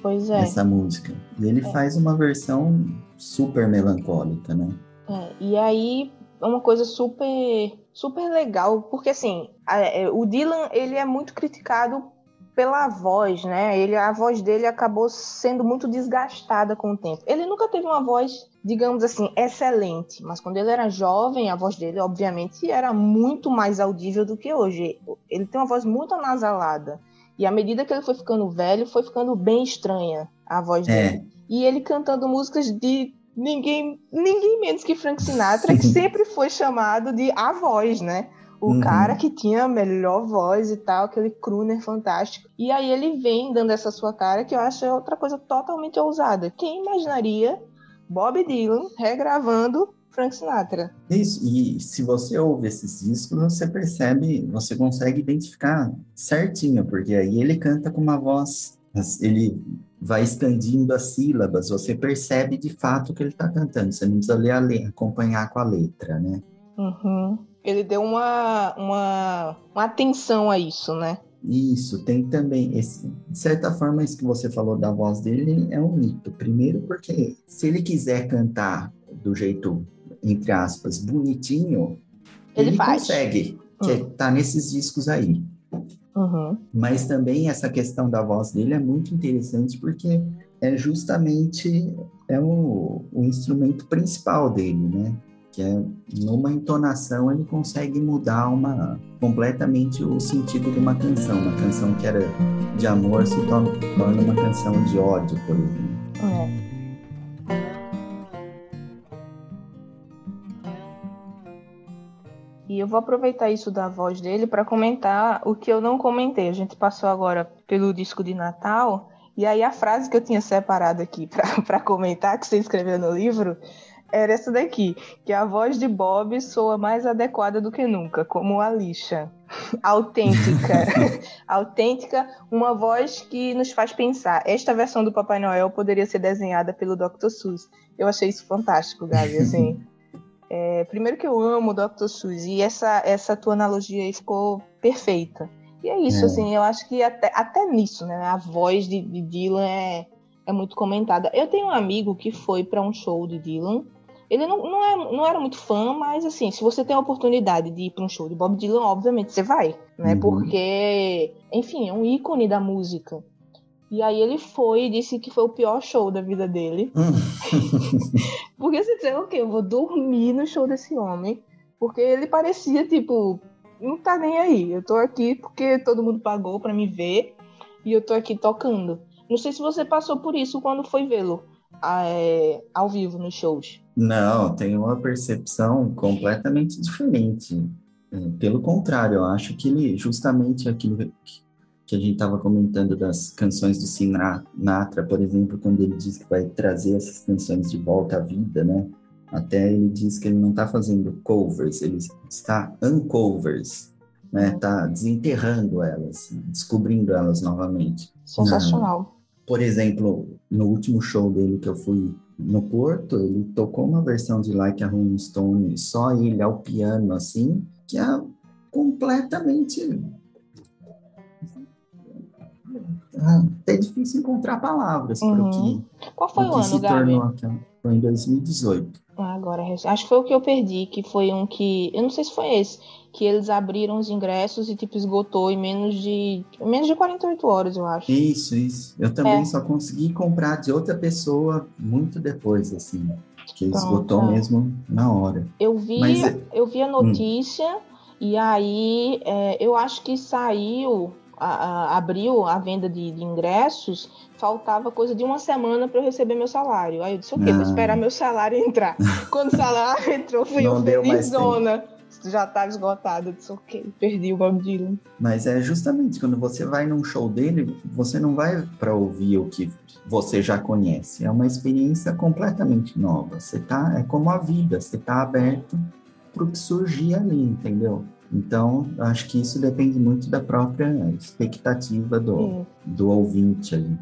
Pois é. essa música. E ele É. faz uma versão super melancólica, né? É, e aí é uma coisa super super legal, porque assim, a- é, o Dylan, ele é muito criticado pela voz, né? Ele a voz dele acabou sendo muito desgastada com o tempo. Ele nunca teve uma voz, digamos assim, excelente, mas quando ele era jovem, a voz dele obviamente era muito mais audível do que hoje. Ele tem uma voz muito anasalada. E à medida que ele foi ficando velho, foi ficando bem estranha a voz É. dele. E ele cantando músicas de ninguém, ninguém menos que Frank Sinatra, que sempre foi chamado de a voz, né? O Uhum. cara que tinha a melhor voz e tal, aquele crooner fantástico. E aí ele vem dando essa sua cara, que eu acho outra coisa totalmente ousada. Quem imaginaria Bob Dylan regravando Frank Sinatra? Isso, e se você ouve esses discos, você percebe, você consegue identificar certinho, porque aí ele canta com uma voz, ele vai expandindo as sílabas, você percebe de fato o que ele está cantando, você não precisa ler a le- acompanhar com a letra, né? Uhum. Ele deu uma, uma, uma atenção a isso, né? Isso, tem também, esse, de certa forma, isso que você falou da voz dele é um mito. Primeiro, porque se ele quiser cantar do jeito, entre aspas, bonitinho, Ele ele, consegue, que Hum. tá nesses discos aí. Uhum. Mas também essa questão da voz dele é muito interessante porque é justamente é o, o instrumento principal dele, né? Que é numa entonação ele consegue mudar uma completamente o sentido de uma canção. Uma canção que era de amor se torna, uma canção de ódio, por exemplo. É. E eu vou aproveitar isso da voz dele para comentar o que eu não comentei. A gente passou agora pelo disco de Natal E aí a frase que eu tinha separado aqui para comentar, que você escreveu no livro, era essa daqui, que a voz de Bob soa mais adequada do que nunca, como a lixa. Autêntica. Autêntica, uma voz que nos faz pensar. Esta versão do Papai Noel poderia ser desenhada pelo Dr. Seuss. Eu achei isso fantástico, Gabi, assim. É, primeiro que eu amo o Dr. Seuss e essa, essa tua analogia aí ficou perfeita. E é isso, é. assim, eu acho que até, até nisso, né? A voz de, de Dylan é, é muito comentada. Eu tenho um amigo que foi para um show de Dylan ele não, não, é, não era muito fã, mas assim, se você tem a oportunidade de ir para um show de Bob Dylan, obviamente você vai, né? Uhum. Porque, enfim, é um ícone da música. E aí ele foi e disse que foi o pior show da vida dele. Hum. porque você disse, ok, eu vou dormir no show desse homem. Porque ele parecia, tipo, não tá nem aí. Eu tô aqui porque todo mundo pagou para me ver e eu tô aqui tocando. Não sei se você passou por isso quando foi vê-lo é, ao vivo nos shows. Não, tenho uma percepção completamente diferente. É, pelo contrário, eu acho que ele, justamente aquilo que a gente estava comentando das canções do Sinatra, por exemplo, quando ele diz que vai trazer essas canções de volta à vida, né? Até ele diz que ele não está fazendo covers, ele está uncovers, né? Está desenterrando elas, descobrindo elas novamente. Sensacional por exemplo, no último show dele que eu fui no Porto, ele tocou uma versão de Like a Rolling Stone, só ele ao piano, assim, que é completamente. É difícil encontrar palavras uhum. para o que. Qual foi o, ano, se Gabi? Tornou aquela... Foi em 2018. Ah, agora, acho que foi o que eu perdi, que foi um que. Eu não sei se foi esse que eles abriram os ingressos e tipo esgotou em menos de menos de 48 horas, eu acho. Isso, isso. Eu também é. só consegui comprar de outra pessoa muito depois, assim, que Pronto, esgotou mesmo na hora. Eu vi, Mas, é- eu vi a hum. notícia hum. e aí é, eu acho que saiu a, a, abriu a venda de, de, ingressos, faltava coisa de uma semana para eu receber meu salário. Aí eu disse, ok, vou esperar meu salário entrar. Quando o salário entrou, fui eu felizona já tá esgotado. Eu disse, ok, perdi o Bob Dylan. Mas é justamente quando você vai num show dele, você não vai para ouvir o que você já conhece. É uma experiência completamente nova. Você tá, é como a vida, você tá aberto para o que surgir ali, entendeu? Então, acho que isso depende muito da própria expectativa do, do ouvinte ali.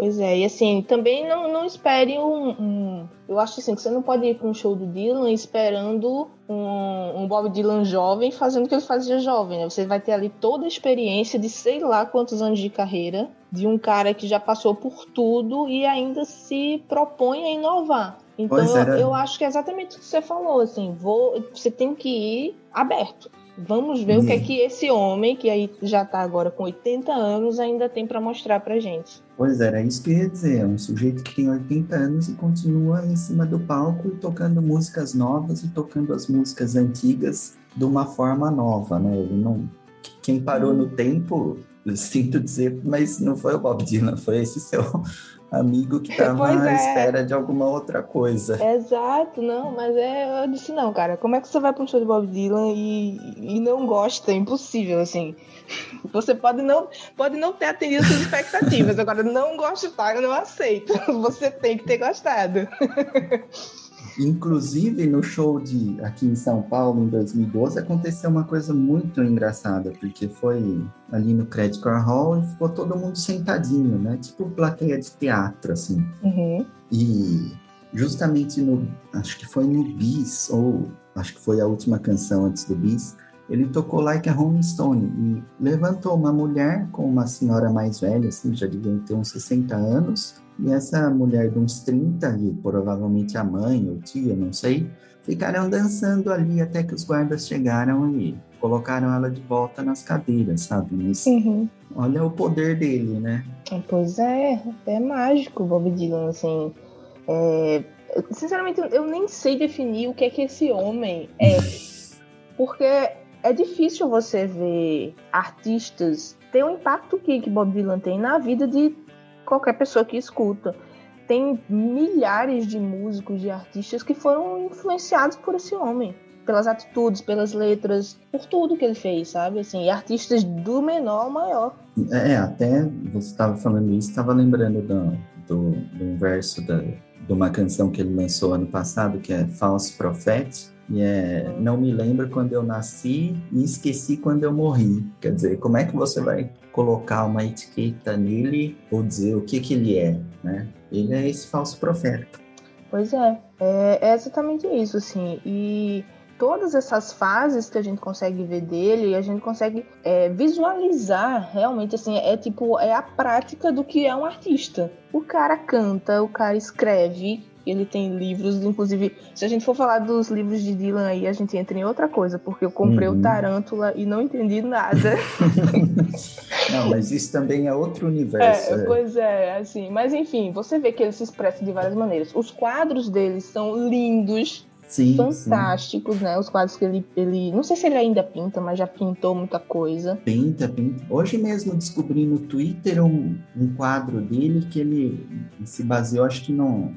Pois é, e assim, também não, não espere um, um, Eu acho assim, que você não pode ir para um show do Dylan esperando um, um, Bob Dylan jovem fazendo o que ele fazia jovem, né? Você vai ter ali toda a experiência de sei lá quantos anos de carreira, de um cara que já passou por tudo e ainda se propõe a inovar. Então eu, eu acho que é exatamente o que você falou, assim, vou, você tem que ir aberto. Vamos ver o que é que esse homem, que aí já está agora com 80 anos, ainda tem para mostrar para gente. Pois é, era isso que eu ia dizer. É um sujeito que tem 80 anos e continua em cima do palco tocando músicas novas e tocando as músicas antigas de uma forma nova, né? Ele não. Quem parou no tempo, sinto dizer, mas não foi o Bob Dylan, foi esse seu amigo que estava à é. espera de alguma outra coisa. Exato, não, mas é, eu disse, não, cara, como é que você vai para um show de Bob Dylan e, e não gosta? É impossível, assim. Você pode não, pode não ter atendido suas expectativas, agora não gostar, eu não aceito. Você tem que ter gostado. Inclusive, no show de aqui em São Paulo, em 2012, aconteceu uma coisa muito engraçada, porque foi ali no Credit Card Hall e ficou todo mundo sentadinho, né? Tipo plateia de teatro, assim. Uhum. E justamente no, acho que foi no Bis, ou acho que foi a última canção antes do Bis, ele tocou Like a Rolling Stone e levantou uma mulher com uma senhora mais velha, assim, já devia ter uns 60 anos, e essa mulher de uns 30, e provavelmente a mãe ou tia, não sei, ficaram dançando ali até que os guardas chegaram e colocaram ela de volta nas cadeiras, sabe? Mas uhum. olha o poder dele, né? Pois é, é mágico Bob Dylan, assim. É... Sinceramente, eu nem sei definir o que é que esse homem é. Porque é difícil você ver artistas ter o impacto que, que Bob Dylan tem na vida de qualquer pessoa que escuta. Tem milhares de músicos, de artistas que foram influenciados por esse homem. pelas atitudes, pelas letras, por tudo que ele fez, sabe? Assim, artistas do menor ao maior. É, até você estava falando isso, estava lembrando do, do, do verso da, de uma canção que ele lançou ano passado, que é False Prophet, e é Não me lembro quando eu nasci e esqueci quando eu morri. Quer dizer, como é que você vai colocar uma etiqueta nele ou dizer o que, que ele é, né? Ele é esse falso profeta. Pois é, é, é exatamente isso, assim. E todas essas fases que a gente consegue ver dele, a gente consegue é, visualizar realmente, assim, é tipo, é a prática do que é um artista. O cara canta, o cara escreve, ele tem livros, inclusive, se a gente for falar dos livros de Dylan aí, a gente entra em outra coisa, porque eu comprei uhum. o Tarântula e não entendi nada. não, mas isso também é outro universo. É, é, Pois é, assim, mas enfim, você vê que ele se expressa de várias maneiras. Os quadros dele são lindos, Sim, fantásticos, sim. né? Os quadros que ele, ele. Não sei se ele ainda pinta, mas já pintou muita coisa. Pinta, pinta. Hoje mesmo descobri no Twitter um, um quadro dele que ele se baseou, acho que no,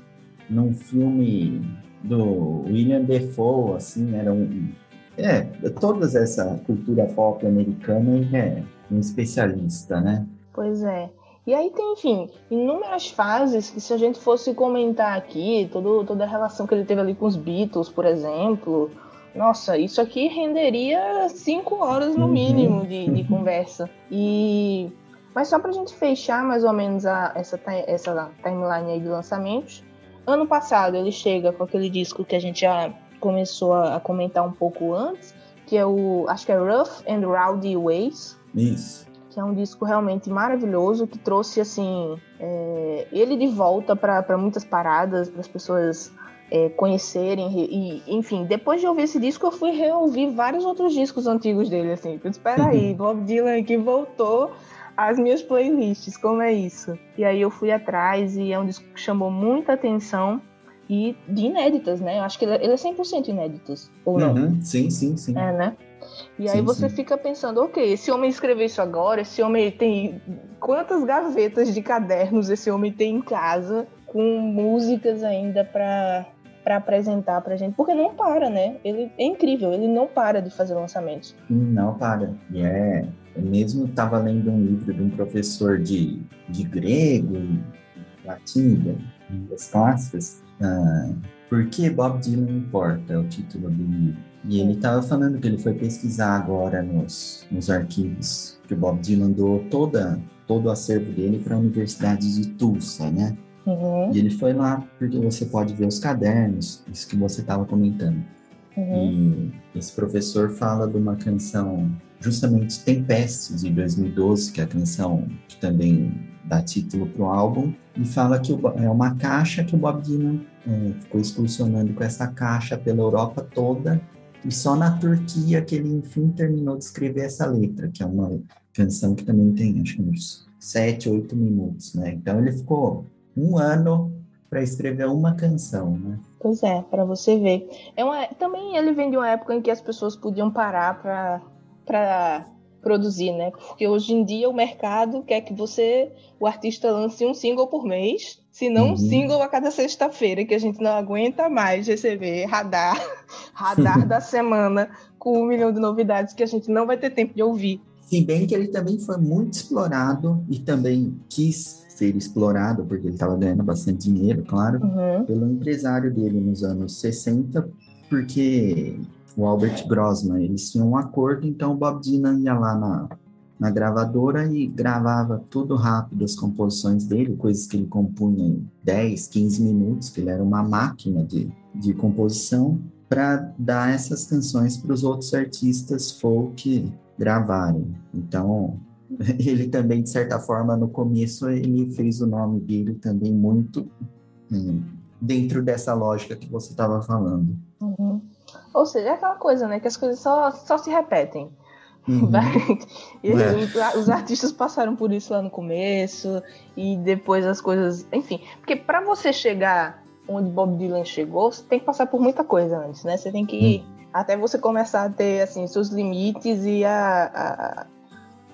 num filme do William Defoe, assim, era um. É, toda essa cultura pop americana é um especialista, né? Pois é. E aí tem, enfim, inúmeras fases que se a gente fosse comentar aqui, todo, toda a relação que ele teve ali com os Beatles, por exemplo, nossa, isso aqui renderia cinco horas no uhum. mínimo de, de conversa. E mas só para a gente fechar mais ou menos a, essa, essa timeline aí de lançamentos, Ano passado ele chega com aquele disco que a gente já começou a comentar um pouco antes, que é o, acho que é Rough and Rowdy Ways. Isso. Que é um disco realmente maravilhoso, que trouxe, assim, é, ele de volta para muitas paradas, para as pessoas é, conhecerem. E, enfim, depois de ouvir esse disco, eu fui reouvir vários outros discos antigos dele, assim. Espera aí, Bob Dylan aqui voltou as minhas playlists, como é isso? E aí eu fui atrás e é um disco que chamou muita atenção e de inéditas, né? Eu acho que ele é 100% é inéditos, ou não? Uhum, sim, sim, sim. É, né? E sim, aí você sim. fica pensando, ok, esse homem escreveu isso agora, esse homem tem quantas gavetas de cadernos esse homem tem em casa com músicas ainda para para apresentar pra gente, porque não para, né? Ele é incrível, ele não para de fazer lançamentos. Não para. E é, eu mesmo estava lendo um livro de um professor de, de grego, latim, das clássicas, uh, Por que Bob Dylan importa? É o título do livro. E ele estava falando que ele foi pesquisar agora nos, nos arquivos que o Bob Dylan doou toda, todo o acervo dele para a Universidade de Tulsa, né? Uhum. E ele foi lá porque você pode ver os cadernos, isso que você estava comentando. Uhum. E esse professor fala de uma canção, justamente Tempestes, de 2012, que é a canção que também dá título para o álbum, e fala que é uma caixa que o Bob Dylan é, ficou excursionando com essa caixa pela Europa toda, e só na Turquia que ele, enfim, terminou de escrever essa letra, que é uma canção que também tem, acho que uns sete, oito minutos, né? Então ele ficou um ano para escrever uma canção, né? Pois é, para você ver. É uma, também ele vem de uma época em que as pessoas podiam parar para produzir, né? Porque hoje em dia o mercado quer que você, o artista, lance um single por mês, se não uhum. um single a cada sexta-feira, que a gente não aguenta mais receber radar, radar da semana com um milhão de novidades que a gente não vai ter tempo de ouvir. Se bem que ele também foi muito explorado e também quis ser explorado, porque ele estava ganhando bastante dinheiro, claro, uhum. pelo empresário dele nos anos 60, porque o Albert Grossman, eles tinham um acordo, então o Bob Dylan ia lá na, na gravadora e gravava tudo rápido as composições dele, coisas que ele compunha em 10, 15 minutos, que ele era uma máquina de, de composição, para dar essas canções para os outros artistas folk gravarem. Então, ele também, de certa forma, no começo, ele fez o nome dele também muito hum, dentro dessa lógica que você estava falando. Uhum. Ou seja, é aquela coisa, né? Que as coisas só, só se repetem. Uhum. e é. os artistas passaram por isso lá no começo e depois as coisas, enfim, porque para você chegar onde Bob Dylan chegou, você tem que passar por muita coisa antes, né? Você tem que uhum. até você começar a ter assim seus limites e a, a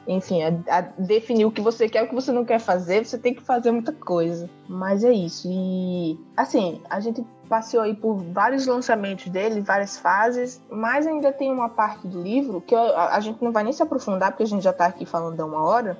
enfim, a, a definir o que você quer, o que você não quer fazer, você tem que fazer muita coisa. Mas é isso. E assim, a gente passeou aí por vários lançamentos dele, várias fases, mas ainda tem uma parte do livro que a, a gente não vai nem se aprofundar, porque a gente já tá aqui falando há uma hora,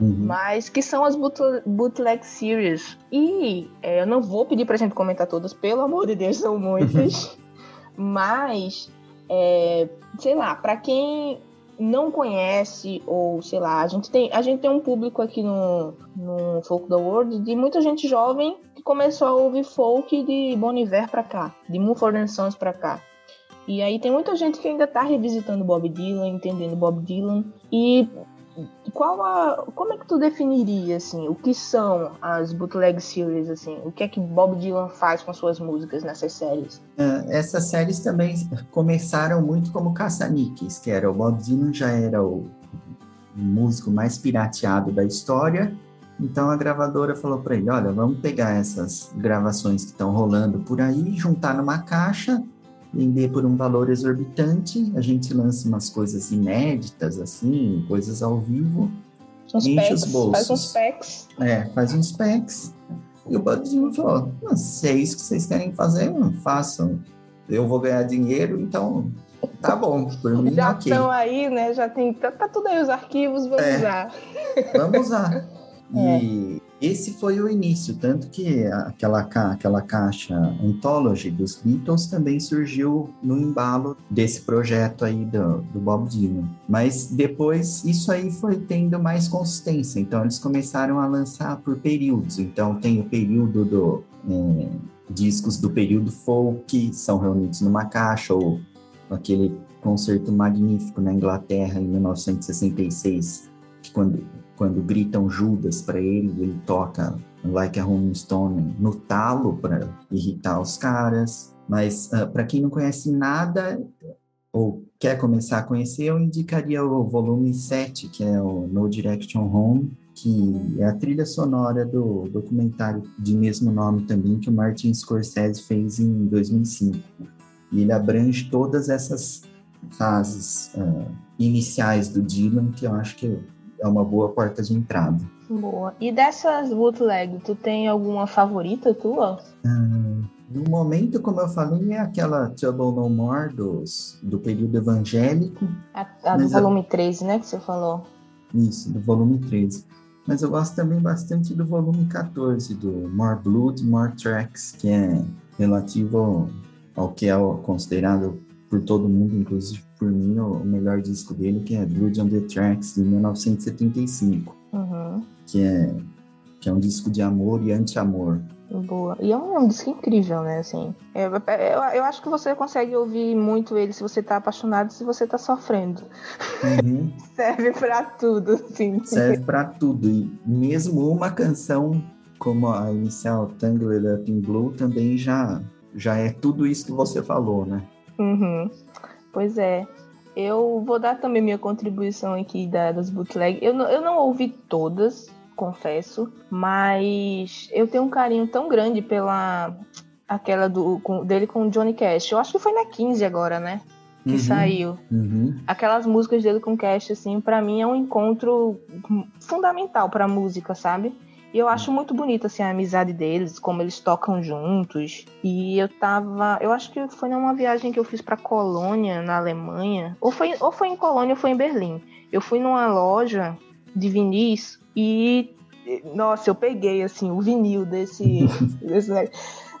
Uhum. mas que são as bootleg series. E é, eu não vou pedir pra gente comentar todas, pelo amor de Deus, são muitas. mas, é, sei lá, para quem não conhece, ou sei lá, a gente tem, a gente tem um público aqui no, no Folk the World de muita gente jovem que começou a ouvir folk de Bon Iver pra cá, de Mumford Sons pra cá. E aí tem muita gente que ainda tá revisitando Bob Dylan, entendendo Bob Dylan. E qual a, como é que tu definiria assim, o que são as bootleg series assim? O que é que Bob Dylan faz com suas músicas nessas séries? Uh, essas séries também começaram muito como caça-níqueis, que era o Bob Dylan já era o músico mais pirateado da história. Então a gravadora falou para ele: olha, vamos pegar essas gravações que estão rolando por aí, juntar numa caixa vender por um valor exorbitante, a gente lança umas coisas inéditas, assim, coisas ao vivo, uns enche packs, os bolsos. Faz uns packs. É, faz uns packs. E o Budinho falou, se é isso que vocês querem fazer, façam. Eu vou ganhar dinheiro, então tá bom, por mim Já estão aí, né? Já tem, tá, tá, tudo aí os arquivos, vamos é, usar. Vamos usar. E é. Esse foi o início, tanto que aquela, aquela caixa Anthology dos Beatles também surgiu no embalo desse projeto aí do, do Bob Dylan. Mas depois isso aí foi tendo mais consistência, então eles começaram a lançar por períodos. Então tem o período do é, discos do período folk são reunidos numa caixa ou aquele concerto magnífico na Inglaterra em 1966 que quando quando gritam Judas para ele, ele toca Like a Rolling Stone no talo para irritar os caras. Mas uh, ah, para quem não conhece nada ou quer começar a conhecer, eu indicaria o volume 7, que é o No Direction Home, que é a trilha sonora do documentário de mesmo nome também, que o Martin Scorsese fez em 2005. E ele abrange todas essas fases uh, iniciais do Dylan, que eu acho que é uma boa porta de entrada. Boa. E dessas bootleg, tu tem alguma favorita tua? Hum, no momento, como eu falei, é aquela Trouble No More dos, do período evangélico. A, a do volume a... 13, né, que você falou? Isso, do volume 13. Mas eu gosto também bastante do volume 14, do More Blood, More Tracks, que é relativo ao que é considerado por todo mundo, inclusive por mim, o melhor disco dele, que é Blood on the Tracks, de 1975. Uhum. Que, é, que é um disco de amor e anti-amor. Boa. E é um, é um, disco incrível, né? Assim, eu, eu, eu, acho que você consegue ouvir muito ele se você tá apaixonado se você tá sofrendo. Uhum. Serve para tudo, sim. Serve para tudo. E mesmo uma canção como a inicial Tangled Up in Blue também já, já é tudo isso que você falou, né? Uhum. Pois é. Eu vou dar também minha contribuição aqui da, das bootleg. Eu não, eu não ouvi todas, confesso, mas eu tenho um carinho tão grande pela aquela do, com, dele com o Johnny Cash. Eu acho que foi na 15 agora, né? Que uhum, saiu. Uhum. Aquelas músicas dele com Cash, assim, para mim é um encontro fundamental pra música, sabe? E eu acho muito bonita assim a amizade deles, como eles tocam juntos. E eu tava, eu acho que foi numa viagem que eu fiz para Colônia, na Alemanha, ou foi ou foi em Colônia ou foi em Berlim. Eu fui numa loja de vinis e nossa, eu peguei assim o vinil desse desse,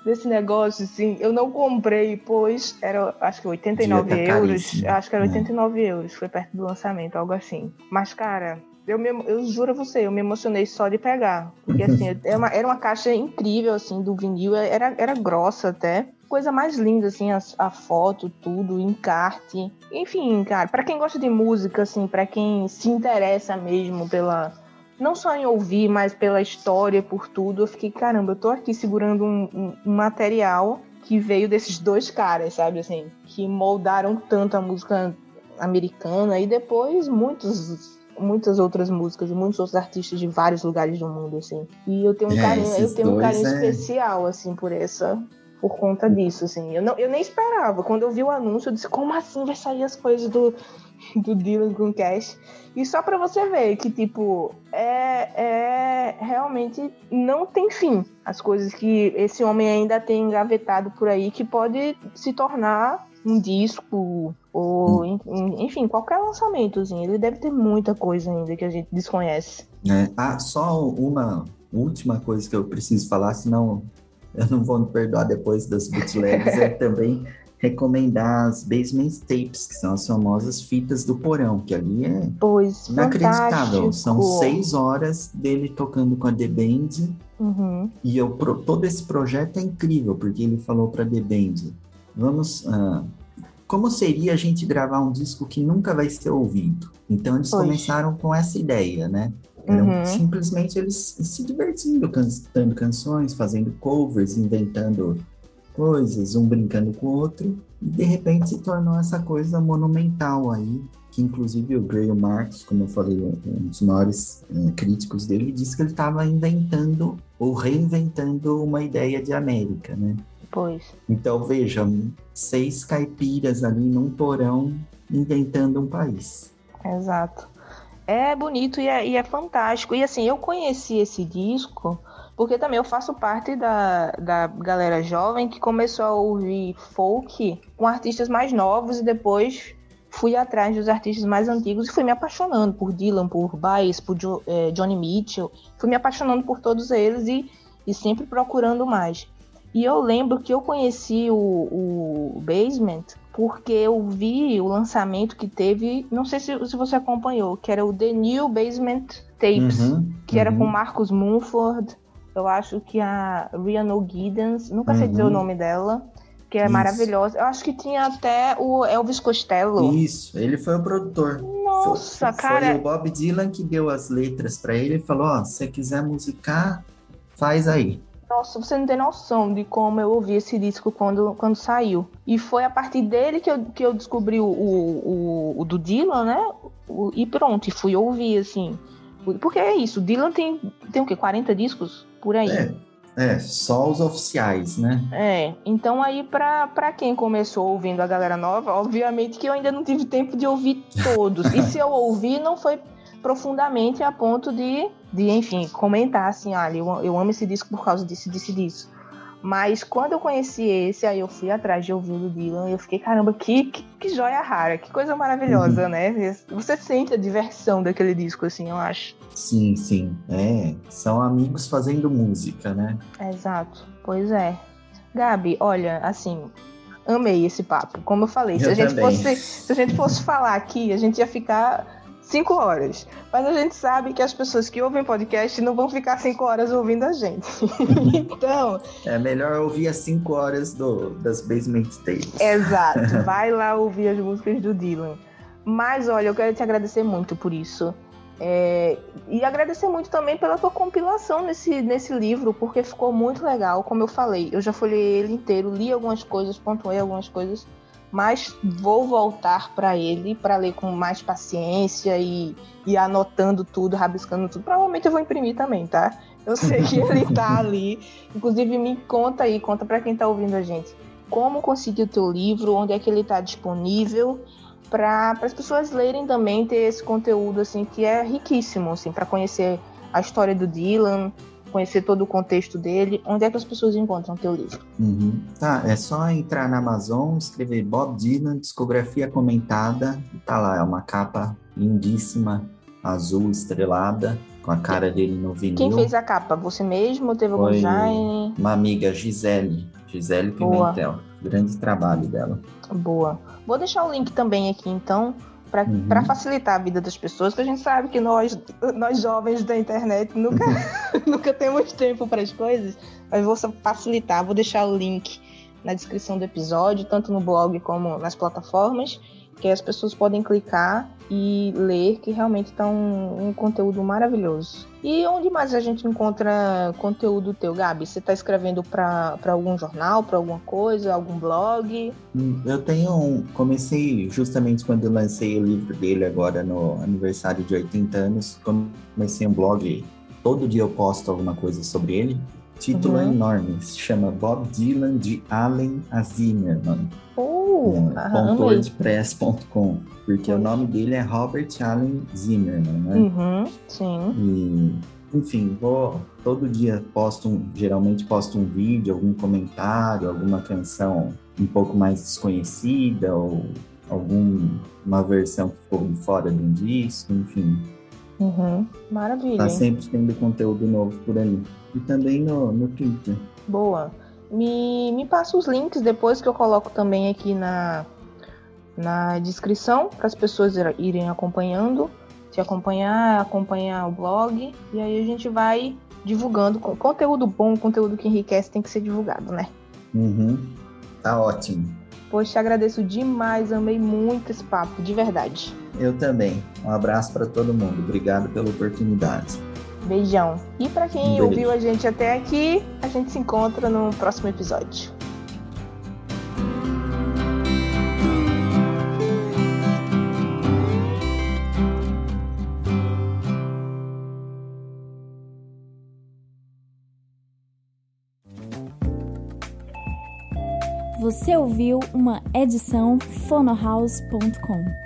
desse negócio, assim, eu não comprei, pois era, acho que 89 tá euros, acho que era 89 é. euros, foi perto do lançamento, algo assim. Mas, cara, eu, me, eu juro a você, eu me emocionei só de pegar. Porque assim, era uma, era uma caixa incrível, assim, do vinil, era, era grossa até. Coisa mais linda, assim, a, a foto, tudo, encarte. Enfim, cara, para quem gosta de música, assim, para quem se interessa mesmo pela. Não só em ouvir, mas pela história, por tudo, eu fiquei, caramba, eu tô aqui segurando um, um, um material que veio desses dois caras, sabe, assim, que moldaram tanto a música americana e depois muitos muitas outras músicas de muitos outros artistas de vários lugares do mundo, assim. E eu tenho um é, carinho, eu tenho um carinho é... especial, assim, por essa. Por conta disso, assim. Eu, não, eu nem esperava. Quando eu vi o anúncio, eu disse, como assim vai sair as coisas do do Dylan com Cash. E só para você ver que, tipo, é, é realmente não tem fim. As coisas que esse homem ainda tem engavetado por aí que pode se tornar um disco ou hum. enfim, qualquer lançamento, assim. Ele deve ter muita coisa ainda que a gente desconhece. É, ah, só uma última coisa que eu preciso falar, senão eu não vou me perdoar depois das bootlegs, é também recomendar as basement tapes, que são as famosas fitas do porão, que ali é pois, inacreditável. Fantástico. São seis horas dele tocando com a The Band. Uhum. E eu, todo esse projeto é incrível, porque ele falou para The Band, vamos... Uh, como seria a gente gravar um disco que nunca vai ser ouvido? Então eles começaram com essa ideia, né? Eram uhum. simplesmente eles se divertindo, cantando canções, fazendo covers, inventando coisas, um brincando com o outro, e de repente se tornou essa coisa monumental aí, que inclusive o Graham Marx, como eu falei, um dos maiores uh, críticos dele, disse que ele estava inventando ou reinventando uma ideia de América, né? Pois. Então vejam, seis caipiras ali num porão inventando um país. Exato. É bonito e é, e é fantástico. E assim, eu conheci esse disco porque também eu faço parte da, da galera jovem que começou a ouvir folk com artistas mais novos e depois fui atrás dos artistas mais antigos e fui me apaixonando por Dylan, por Baez, por jo, é, Johnny Mitchell. Fui me apaixonando por todos eles e, e sempre procurando mais. E eu lembro que eu conheci o, o Basement porque eu vi o lançamento que teve, não sei se, se você acompanhou, que era o The New Basement Tapes, uhum, que uhum. era com Marcus Mumford, eu acho que a Rhiannon Giddens, nunca uhum. sei dizer o uhum. nome dela, que é Isso. maravilhosa. Eu acho que tinha até o Elvis Costello. Isso, ele foi o produtor. Nossa, foi, cara. Foi o Bob Dylan que deu as letras para ele e falou: Ó, oh, se você quiser musicar, faz aí. Nossa, você não tem noção de como eu ouvi esse disco quando, quando saiu. E foi a partir dele que eu, que eu descobri o, o, o, do Dylan, né? O, e pronto, e fui ouvir, assim. Porque é isso, o Dylan tem, tem o quê? 40 discos? Por aí. É, é, só os oficiais, né? É, então aí pra, pra quem começou ouvindo a galera nova, obviamente que eu ainda não tive tempo de ouvir todos. e se eu ouvi, não foi profundamente a ponto de, de enfim, comentar assim, ah, eu, eu amo esse disco por causa disso, disso, disso. Mas quando eu conheci esse, aí eu fui atrás de ouvir o do Dylan e eu fiquei, caramba, que, que, que joia rara, que coisa maravilhosa, uhum. né? Você sente a diversão daquele disco, assim, eu acho. Sim, sim. É, são amigos fazendo música, né? Exato. Pois é. Gabi, olha, assim, amei esse papo. Como eu falei, eu se a gente fosse, se a gente fosse falar aqui, a gente ia ficar cinco horas. Mas a gente sabe que as pessoas que ouvem podcast não vão ficar cinco horas ouvindo a gente. então. É melhor ouvir as cinco horas do, das Basement Tapes. Exato. Vai lá ouvir as músicas do Dylan. Mas olha, eu quero te agradecer muito por isso. É, e agradecer muito também pela tua compilação nesse, nesse livro, porque ficou muito legal. Como eu falei, eu já folhei ele inteiro, li algumas coisas, pontuei algumas coisas mas vou voltar para ele para ler com mais paciência e, e anotando tudo, rabiscando tudo. Provavelmente eu vou imprimir também, tá? Eu sei que ele tá ali. Inclusive, me conta aí, conta para quem tá ouvindo a gente. Como conseguir o teu livro, onde é que ele tá disponível, para as pessoas lerem também, ter esse conteúdo assim que é riquíssimo, assim, para conhecer a história do Dylan, conhecer todo o contexto dele, onde é que as pessoas encontram o teu livro? Uhum. Tá, é só entrar na Amazon, escrever Bob Dylan, discografia comentada, tá lá, é uma capa lindíssima, azul estrelada, com a cara dele no vinil. Quem fez a capa? Você mesmo? Teve algum design? Uma amiga, Gisele, Gisele Pimentel. Boa. Grande trabalho dela. Boa. Vou deixar o link também aqui, então, para uhum. facilitar a vida das pessoas, que a gente sabe que nós, nós jovens da internet nunca, nunca temos tempo para as coisas, mas vou facilitar, vou deixar o link na descrição do episódio, tanto no blog como nas plataformas que as pessoas podem clicar e ler, que realmente está um, um, conteúdo maravilhoso. E onde mais a gente encontra conteúdo teu, Gabi? Você está escrevendo para algum jornal, para alguma coisa, algum blog? Hum, eu tenho um, comecei justamente quando eu lancei o livro dele agora no aniversário de 80 anos, comecei um blog. Todo dia eu posto alguma coisa sobre ele título é uhum. enorme, se chama Bob Dylan de Allen a Zimmerman. Oh, é, .wordpress.com, porque o nome dele é Robert Allen Zimmerman, né? Uhum, sim. E, enfim, vou todo dia posto um, geralmente posto um vídeo, algum comentário, alguma canção um pouco mais desconhecida ou alguma versão que ficou fora de um disco, enfim. Uhum. Maravilha. Tá sempre tendo conteúdo novo por ali. E também no, no Twitter. Boa. Me, me passa os links depois que eu coloco também aqui na, na descrição para as pessoas irem acompanhando. Se acompanhar, acompanhar o blog. E aí a gente vai divulgando. Conteúdo bom, conteúdo que enriquece tem que ser divulgado, né? Uhum. Tá ótimo. Poxa, te agradeço demais, amei muito esse papo, de verdade. Eu também. Um abraço para todo mundo. Obrigado pela oportunidade. Beijão. E para quem um ouviu a gente até aqui, a gente se encontra no próximo episódio. Você ouviu uma edição fonohouse.com.